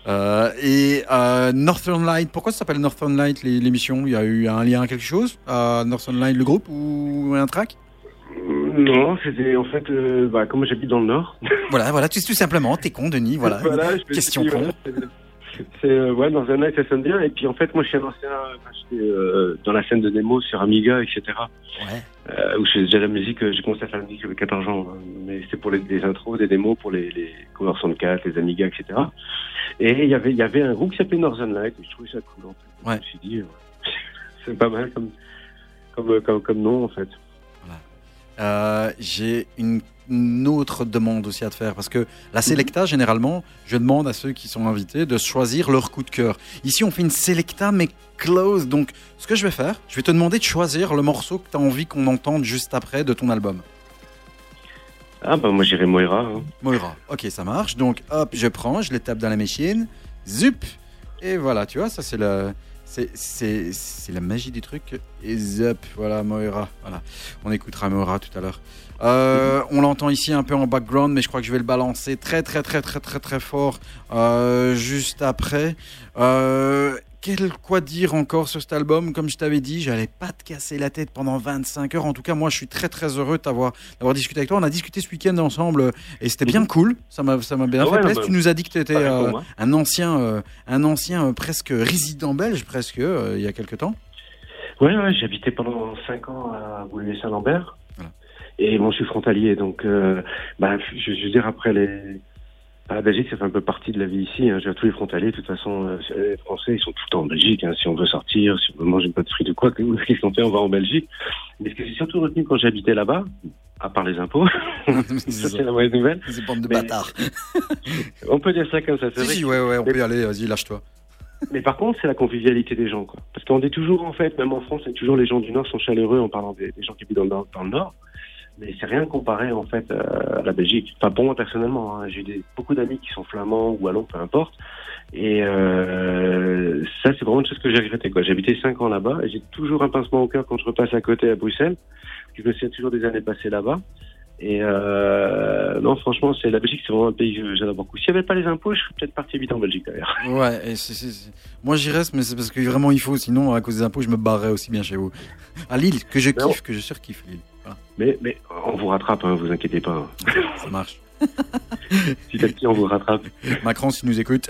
Euh, et euh, Northern Light, pourquoi ça s'appelle Northern Light les- l'émission? Il y a eu un lien à quelque chose? À Northern Light le groupe ou un track? Non, c'était en fait, euh, bah, comme j'habite dans le Nord. Voilà, voilà, tout, tout simplement, t'es con Denis, voilà. *laughs* question con. voilà, c'est- euh, ouais, dans un night ça sonne bien. Et puis en fait, moi, je suis un ancien, enfin, j'étais euh, dans la scène de démo sur Amiga, etc. Ouais. Euh, où je faisais déjà la musique. euh, J'ai commencé à faire la musique avec 14 ans, hein. mais c'était pour les, intros, des démos pour les, les Cover 64, les Amiga, etc. Et il y avait, il y avait un groupe qui s'appelait Northern Light. Et je trouvais ça cool. En fait. Ouais. Je me suis dit, euh, *laughs* c'est pas mal comme, comme, comme, comme nom en fait. Euh, J'ai une, une autre demande aussi à te faire parce que la Selecta, généralement, je demande à ceux qui sont invités de choisir leur coup de cœur. Ici, on fait une Selecta mais close. Donc, ce que je vais faire, je vais te demander de choisir le morceau que tu as envie qu'on entende juste après de ton album. Ah bah moi j'irais Moira. Hein. Moira. Ok, ça marche. Donc, hop, je prends, je les tape dans la machine. Zup. Et voilà, tu vois, ça c'est le. C'est, la magie du truc. Et zup, voilà, Moira. Voilà. On écoutera Moira tout à l'heure. Euh, on l'entend ici un peu en background, mais je crois que je vais le balancer très, très, très, très, très, très fort euh, juste après. Euh, quel quoi dire encore sur cet album Comme je t'avais dit, j'allais pas te casser la tête pendant 25 heures. En tout cas, moi, je suis très, très heureux d'avoir discuté avec toi. On a discuté ce week-end ensemble et c'était bien cool. Ça m'a, ça m'a bien Ah fait plaisir. bah, tu nous as dit que tu étais moi. un ancien, euh, un ancien euh, presque résident belge, presque, euh, il y a quelque temps. Ouais, ouais, j'ai habité pendant 5 ans à Boulogne-Saint-Lambert. Voilà. Et bon, je suis frontalier, donc, euh, bah, je, je veux dire, après les. Bah, La Belgique, ça fait un peu partie de la vie ici. Hein. Je veux dire, tous les frontaliers, de toute façon, euh, les Français, ils sont tout le temps en Belgique. Hein. Si on veut sortir, si on veut manger une pâte frite ou quoi, *laughs* qu'est-ce qu'on fait? On va en Belgique. Mais ce que j'ai surtout retenu quand j'habitais là-bas, à part les impôts, *laughs* *laughs* ça c'est la mauvaise nouvelle. c'est bande de Mais- bâtards. On peut dire ça comme ça, c'est Si, vrai. si, ouais, ouais, on peut y aller, vas-y, lâche-toi. Mais par contre, c'est la convivialité des gens, quoi. Parce qu'on dit toujours, en fait, même en France, toujours les gens du Nord sont chaleureux en parlant des, des gens qui vivent dans le, dans le Nord. Mais c'est rien comparé, en fait, euh, à la Belgique. Enfin, pour moi, personnellement, hein, j'ai des- beaucoup d'amis qui sont flamands ou wallons, peu importe. Et euh, ça, c'est vraiment une chose que j'ai regretté, quoi. J'ai habité cinq ans là-bas et j'ai toujours un pincement au cœur quand je repasse à côté à Bruxelles. Je me souviens toujours des années passées là-bas. Et euh, non, franchement, c'est la Belgique, c'est vraiment un pays que j'adore beaucoup. S'il n'y avait pas les impôts, je serais peut-être parti vite en Belgique, d'ailleurs. *laughs* Ouais, et moi j'y reste, mais c'est parce que vraiment il faut, sinon à cause des impôts, je me barrerais aussi bien chez vous. À Lille, que je kiffe, que je surkiffe Lille. Voilà, Mais, mais on vous rattrape, hein, vous inquiétez pas. ça marche. *laughs* *laughs* Petit à petit, on vous rattrape. Macron, si nous écoute.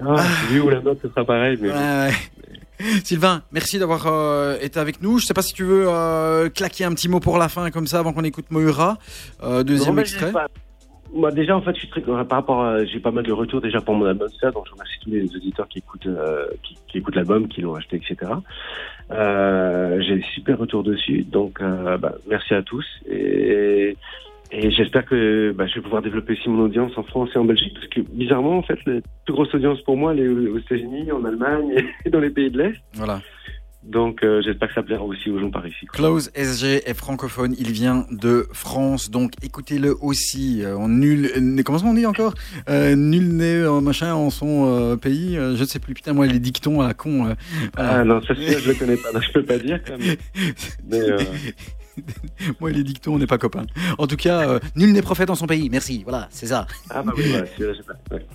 Ah, lui ou la note, ce sera pareil. Mais Ouais, ouais. *laughs* Sylvain, merci d'avoir euh, été avec nous. Je sais pas si tu veux euh, claquer un petit mot pour la fin, comme ça, avant qu'on écoute Moira. Euh, deuxième Non, extrait. pas- Moi, déjà, en fait, je suis très, par rapport à, j'ai pas mal de retours déjà pour mon album, ça, donc je remercie tous les auditeurs qui écoutent, qui, qui écoutent l'album, qui l'ont acheté, etc. J'ai des super retours dessus, donc, bah, merci à tous et, et j'espère que bah, je vais pouvoir développer aussi mon audience en France et en Belgique, parce que bizarrement, en fait, la plus grosse audience pour moi, elle est aux États-Unis, en Allemagne *laughs* et dans les pays de l'Est. Voilà. Donc, euh, j'espère que ça plaira aussi aux gens par ici. Close SG est francophone, il vient de France, donc écoutez-le aussi. Euh, en nul, euh, comment on dit encore? Euh, Nul n'est euh, machin en son euh, pays. euh, je ne sais plus. Putain, moi les dictons à la con. euh, voilà. Ah non, ça, je le connais pas, donc je peux pas dire. Quand même. Mais, *laughs* *laughs* Moi les dictons, on n'est pas copains. En tout cas, euh, nul n'est prophète dans son pays. Merci. Voilà, c'est ça. ah bah oui, voilà, celui-là, je sais pas. Ouais.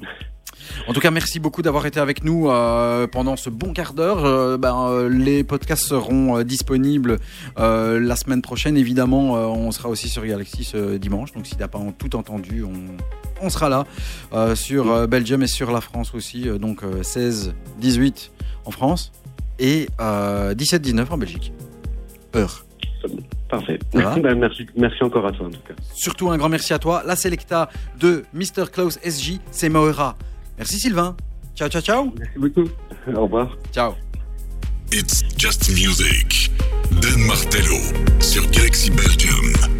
En tout cas, merci beaucoup d'avoir été avec nous euh, pendant ce bon quart d'heure. Euh, ben, euh, les podcasts seront disponibles la semaine prochaine. Évidemment, on sera aussi sur Galaxy ce dimanche. Donc, si tu n'as pas en- tout entendu, on, on sera là sur Belgium et sur la France aussi. Donc, 16, 18 en France. et euh, 17-19 en Belgique. Heure. Parfait. *laughs* Ben, merci, merci encore à toi en tout cas. Surtout un grand merci à toi. La Selecta de Mr. Klaus SJ, c'est Moira. Merci Sylvain. Ciao, ciao, ciao. Merci beaucoup. Au revoir. Ciao. It's just music. Dan Martello sur Galaxy Belgium.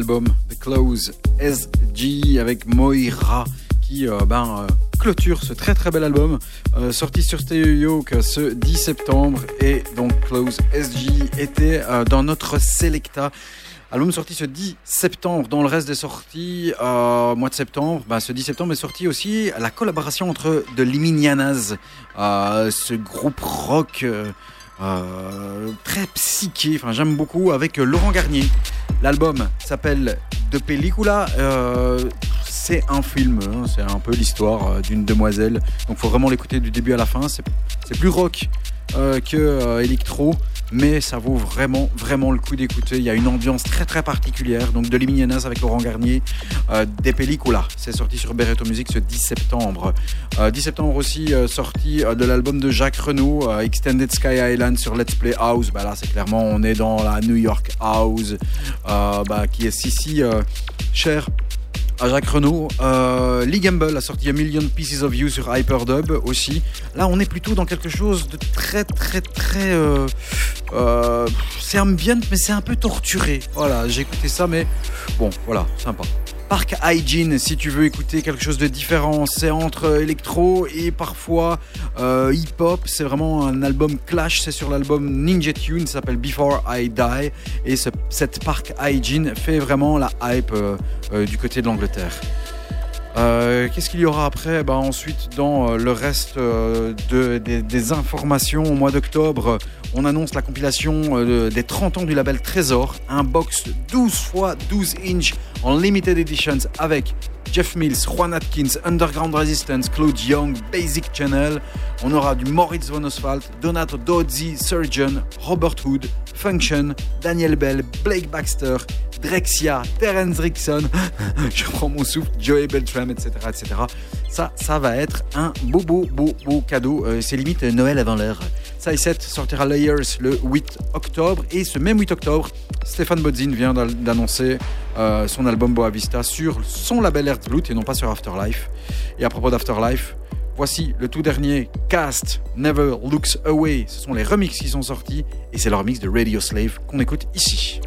L'album The Close SG avec Moira qui euh, ben, euh, clôture ce très très bel album euh, sorti sur Stereo Yoke ce 10 septembre et donc Close SG était dans notre Selecta. Album sorti ce 10 septembre. Dans le reste des sorties, mois de septembre, ben, ce 10 septembre est sorti aussi la collaboration entre The Liminianas, ce groupe rock très psyché, enfin j'aime beaucoup, avec Laurent Garnier. L'album s'appelle De Pellicula. Euh, c'est un film, hein, c'est un peu l'histoire euh, d'une demoiselle. Donc faut vraiment l'écouter du début à la fin. C'est plus rock euh, que électro, mais ça vaut vraiment, vraiment le coup d'écouter. Il y a une ambiance très, très particulière. Donc de Liminianas avec Laurent Garnier, euh, des pelliculas. C'est sorti sur Beretto Music ce 10 septembre. Euh, 10 septembre aussi, euh, sorti euh, de l'album de Jacques Renaud, euh, Extended Sky Island sur Let's Play House. Bah là, c'est clairement, on est dans la New York House, euh, bah, qui est si, si euh, chère à Jacques Renaud. Euh, Lee Gamble a sorti A Million Pieces of You sur Hyperdub aussi. Là, on est plutôt dans quelque chose de très, très, très. Euh, euh, c'est ambient, mais c'est un peu torturé. Voilà, j'ai écouté ça, mais bon, voilà, sympa. Park Hygiene, si tu veux écouter quelque chose de différent, c'est entre électro et parfois euh, hip-hop. C'est vraiment un album clash, c'est sur l'album Ninja Tune, ça s'appelle Before I Die. Et ce- cette Park Hygiene fait vraiment la hype euh, euh, du côté de l'Angleterre. Qu'est-ce qu'il y aura après? Bah, Ensuite, dans le reste de, des, des informations, au mois d'octobre, on annonce la compilation euh, de- des 30 ans du label Trésor, un box 12 x 12 inch en limited editions avec Jeff Mills, Juan Atkins, Underground Resistance, Claude Young, Basic Channel. On aura du Moritz von Oswald, Donato Dozzi, Surgeon, Robert Hood, Function, Daniel Bell, Blake Baxter, Drexia, Terence Rickson, *laughs* je prends mon souffle, Joey Beltram, etc., etc. Ça, ça va être un beau, beau, beau, beau cadeau. Euh, C'est limite Noël avant l'heure. 7 sortira Layers le 8 octobre. Et ce même 8 octobre, Stéphane Bodzin vient d'annoncer euh, son album Boa Vista sur son label Herzblut et non pas sur Afterlife. Et à propos d'Afterlife, voici le tout dernier Cast Never Looks Away. Ce sont les remixes qui sont sortis et c'est le remix de Radio Slave qu'on écoute ici.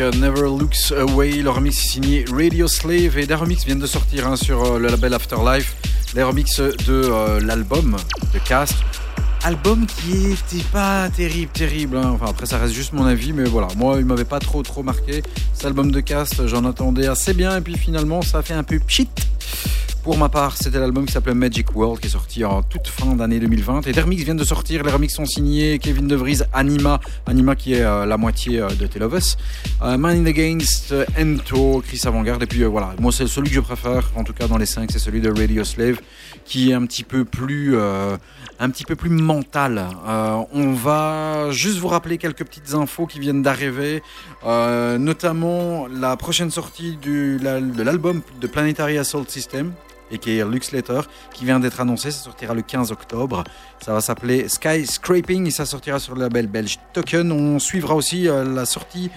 Euh, Never Looks Away. Le remix signé Radio Slave et des remix viennent de sortir hein, sur euh, le label Afterlife. Les remix de euh, l'album de Cast. Album qui était pas terrible, terrible. hein. Après, ça reste juste mon avis, mais voilà. Moi, il m'avait pas trop, trop marqué. Cet album de Cast, j'en attendais assez bien, et puis finalement, ça fait un peu pchit. Pour ma part, c'était l'album qui s'appelait Magic World, qui est sorti en toute fin d'année 2020. Et des remix viennent de sortir. Les remix sont signés Kevin De Vries, Anima, Anima qui est euh, la moitié euh, de Tell of Us, euh, Man in Against, euh, Ento, Chris Avantgarde. Et puis voilà, moi c'est celui que je préfère, en tout cas dans les cinq, c'est celui de Radio Slave, qui est un petit peu plus, un petit peu plus mental. On va juste vous rappeler quelques petites infos qui viennent d'arriver, notamment la prochaine sortie de l'album de Planetary Assault System et qui est Letter, qui vient d'être annoncé. Ça sortira le 15 octobre. Ça va s'appeler Skyscraping et ça sortira sur le label belge Token. On suivra aussi euh, la sortie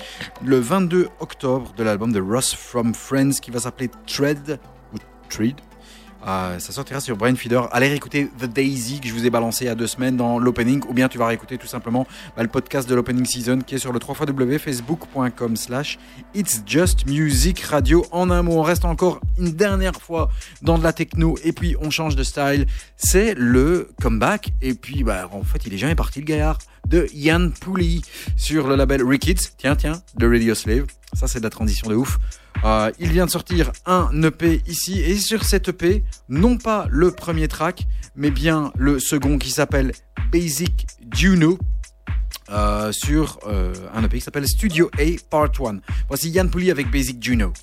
le 22 octobre de l'album de Ross from Friends qui va s'appeler Tread ou Tread. Euh, ça sortira sur Brain Feeder. Allez réécouter The Daisy que je vous ai balancé il y a deux semaines dans l'opening, ou bien tu vas réécouter tout simplement bah, le podcast de l'opening season qui est sur le www.facebook.com slash It's Just Music Radio. En un mot, on reste encore une dernière fois dans de la techno et puis on change de style. C'est le comeback et puis bah, en fait il est jamais parti le gaillard de Yann Pouli sur le label Rickets. Tiens, tiens, de Radio Slave. Ça c'est de la transition de ouf. Euh, il vient de sortir un EP ici et sur cet EP, non pas le premier track, mais bien le second qui s'appelle Basic Juno. euh, sur euh, un EP qui s'appelle Studio A Part 1. Voici Yann Pouli avec Basic Juno.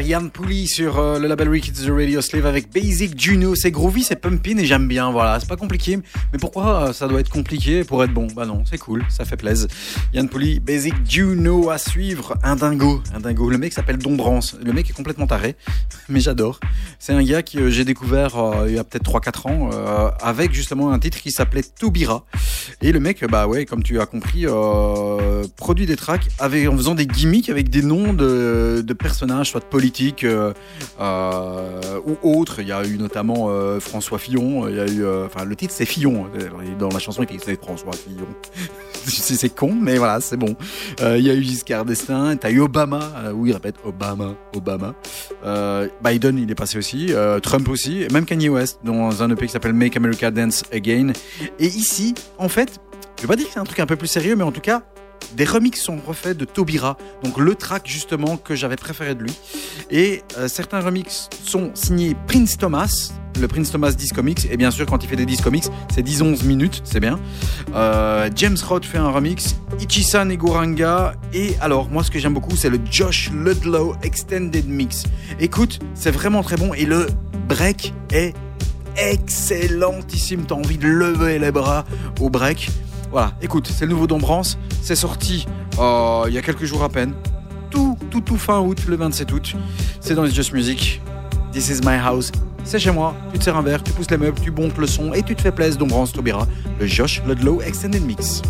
Yann Pouli sur euh, le label Rick It's the Radio Slave avec Basic Juno. C'est groovy, c'est pumping et j'aime bien. Voilà, c'est pas compliqué. Mais pourquoi euh, ça doit être compliqué pour être bon? Bah non, c'est cool, ça fait plaisir. Yann Pouli, Basic Juno à suivre. Un dingo, un dingo. Le mec s'appelle Dombrance. Le mec est complètement taré, *laughs* mais j'adore. C'est un gars que j'ai découvert euh, il y a peut-être 3-4 ans avec justement un titre qui s'appelait Toubira. Et le mec, bah ouais, comme tu as compris, euh, produit des tracks avec, en faisant des gimmicks avec des noms de, personnages, soit de politiques euh, euh, ou autres. Il y a eu notamment euh, François Fillon. Il y a eu, enfin, le titre c'est Fillon. Dans la chanson, il c'est François Fillon. *laughs* c'est con, mais voilà, c'est bon. Il y a eu Giscard d'Estaing. T'as eu Obama. Où il répète Obama, Obama. Biden, il est passé aussi. Trump aussi. Même Kanye West dans un EP qui s'appelle Make America Dance Again. Et ici, en fait, je vais pas dire que c'est un truc un peu plus sérieux, mais en tout cas, des remixes sont refaits de Tobira, donc le track justement que j'avais préféré de lui. Et euh, certains remixes sont signés Prince Thomas, le Prince Thomas Disc Comics, et bien sûr quand il fait des Disc Comics, c'est 10-11 minutes, c'est bien. Euh, James Roth fait un remix, Ichisan et Goranga, et alors moi ce que j'aime beaucoup c'est le Josh Ludlow Extended Mix. Écoute, c'est vraiment très bon, et le break est excellentissime, t'as envie de lever les bras au break. Voilà, écoute, c'est le nouveau Dombrance, c'est sorti euh, il y a quelques jours à peine, tout, tout, tout fin août, le 27 août. C'est dans les Just Music. This is my house. C'est chez moi. Tu te sers un verre, tu pousses les meubles, tu bontes le son et tu te fais plaisir. Dombrance Tobira, le Josh Ludlow Extended Mix.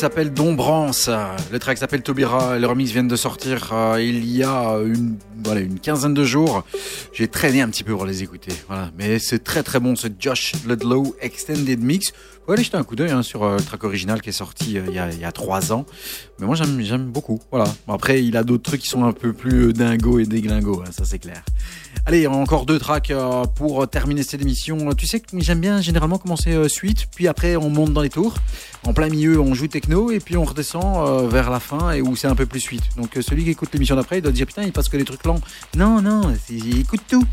S'appelle Dombrance. Le track s'appelle Tobira. Le remix vient de sortir euh, il y a une, voilà, une quinzaine de jours. J'ai traîné un petit peu pour les écouter. Voilà. Mais c'est très très bon ce Josh Ludlow Extended Mix. Faut aller jeter un coup d'œil hein, sur euh, le track original qui est sorti euh, il y a trois ans. Mais moi j'aime, beaucoup. Voilà. Bon, après il a d'autres trucs qui sont un peu plus euh, dingos et déglingos, hein, ça c'est clair. Allez, encore deux tracks euh, pour terminer cette émission. Tu sais que j'aime bien généralement commencer euh, suite, puis après on monte dans les tours. En plein milieu, on joue techno et puis on redescend euh, vers la fin et où c'est un peu plus suite. Donc euh, celui qui écoute l'émission d'après, il doit dire putain, il passe que des trucs lents. Non, non, il écoute tout.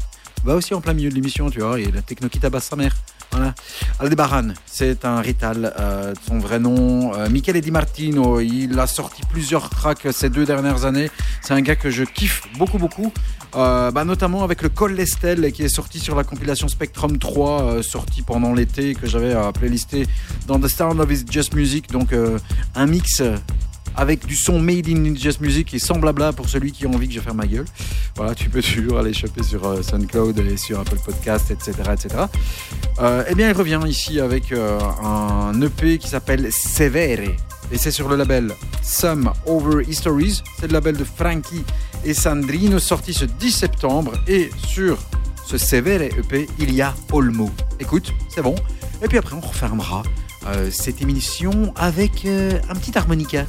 Va aussi en plein milieu de l'émission, tu vois, et la techno qui tabasse sa mère. Voilà. Aldebaran, c'est un rital, euh, son vrai nom, euh, Michele Di Martino. Il a sorti plusieurs tracks ces deux dernières années. C'est un gars que je kiffe beaucoup, beaucoup. Euh, bah, notamment avec le Col Lestel qui est sorti sur la compilation Spectrum 3, euh, sorti pendant l'été, que j'avais playlisté dans The Sound of His Just Music. Donc un mix avec du son made in Just Music et sans blabla pour celui qui a envie que je fasse ma gueule. Voilà, tu peux toujours aller choper sur euh, SoundCloud et sur Apple Podcast, etc. etc. Euh, eh bien, il revient ici avec euh, un EP qui s'appelle Severe. Et c'est sur le label Some Over Histories. C'est le label de Frankie et Sandrine, sorti ce 10 septembre. Et sur ce Severe EP, il y a Olmo. Écoute, c'est bon. Et puis après, on refermera cette émission avec un petit harmonica.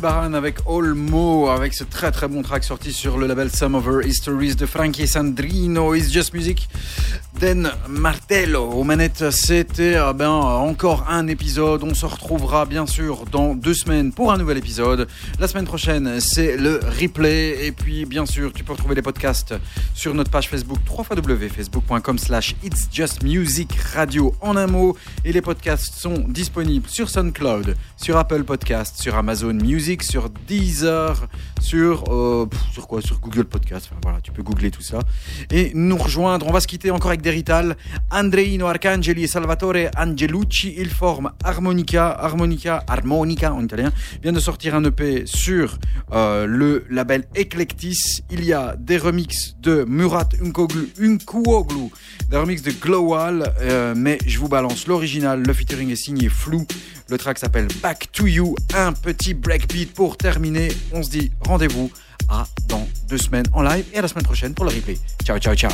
Aldebaran avec Olmo, avec ce très très bon track sorti sur le label Some Over Histories de Frankie Sandrino, It's Just Music. Den Martello aux manettes, c'était eh ben, encore un épisode. On se retrouvera bien sûr dans deux semaines pour un nouvel épisode. La semaine prochaine, c'est le replay. Et puis, bien sûr, tu peux retrouver les podcasts sur notre page Facebook www.facebook.com slash It's Just Music Radio en un mot. Et les podcasts sont disponibles sur SoundCloud, sur Apple Podcast, sur Amazon Music, sur Deezer, sur, euh, sur quoi? Sur Google Podcast. Enfin, voilà, tu peux googler tout ça. Et nous rejoindre. On va se quitter encore avec des Rital. Andreino Arcangeli et Salvatore Angelucci. Ils forment Harmonica, Harmonica, Harmonica en italien. Vient de sortir un EP sur euh, le label Eclectis. Il y a des remixes de Murat Unkoglu, Unkuoglu, des remixes de Glowal. Euh, mais je vous balance l'original. Le featuring est signé Flou. Le track s'appelle Back to You. Un petit breakbeat pour terminer. On se dit rendez-vous à dans deux semaines en live et à la semaine prochaine pour le replay. Ciao, ciao, ciao.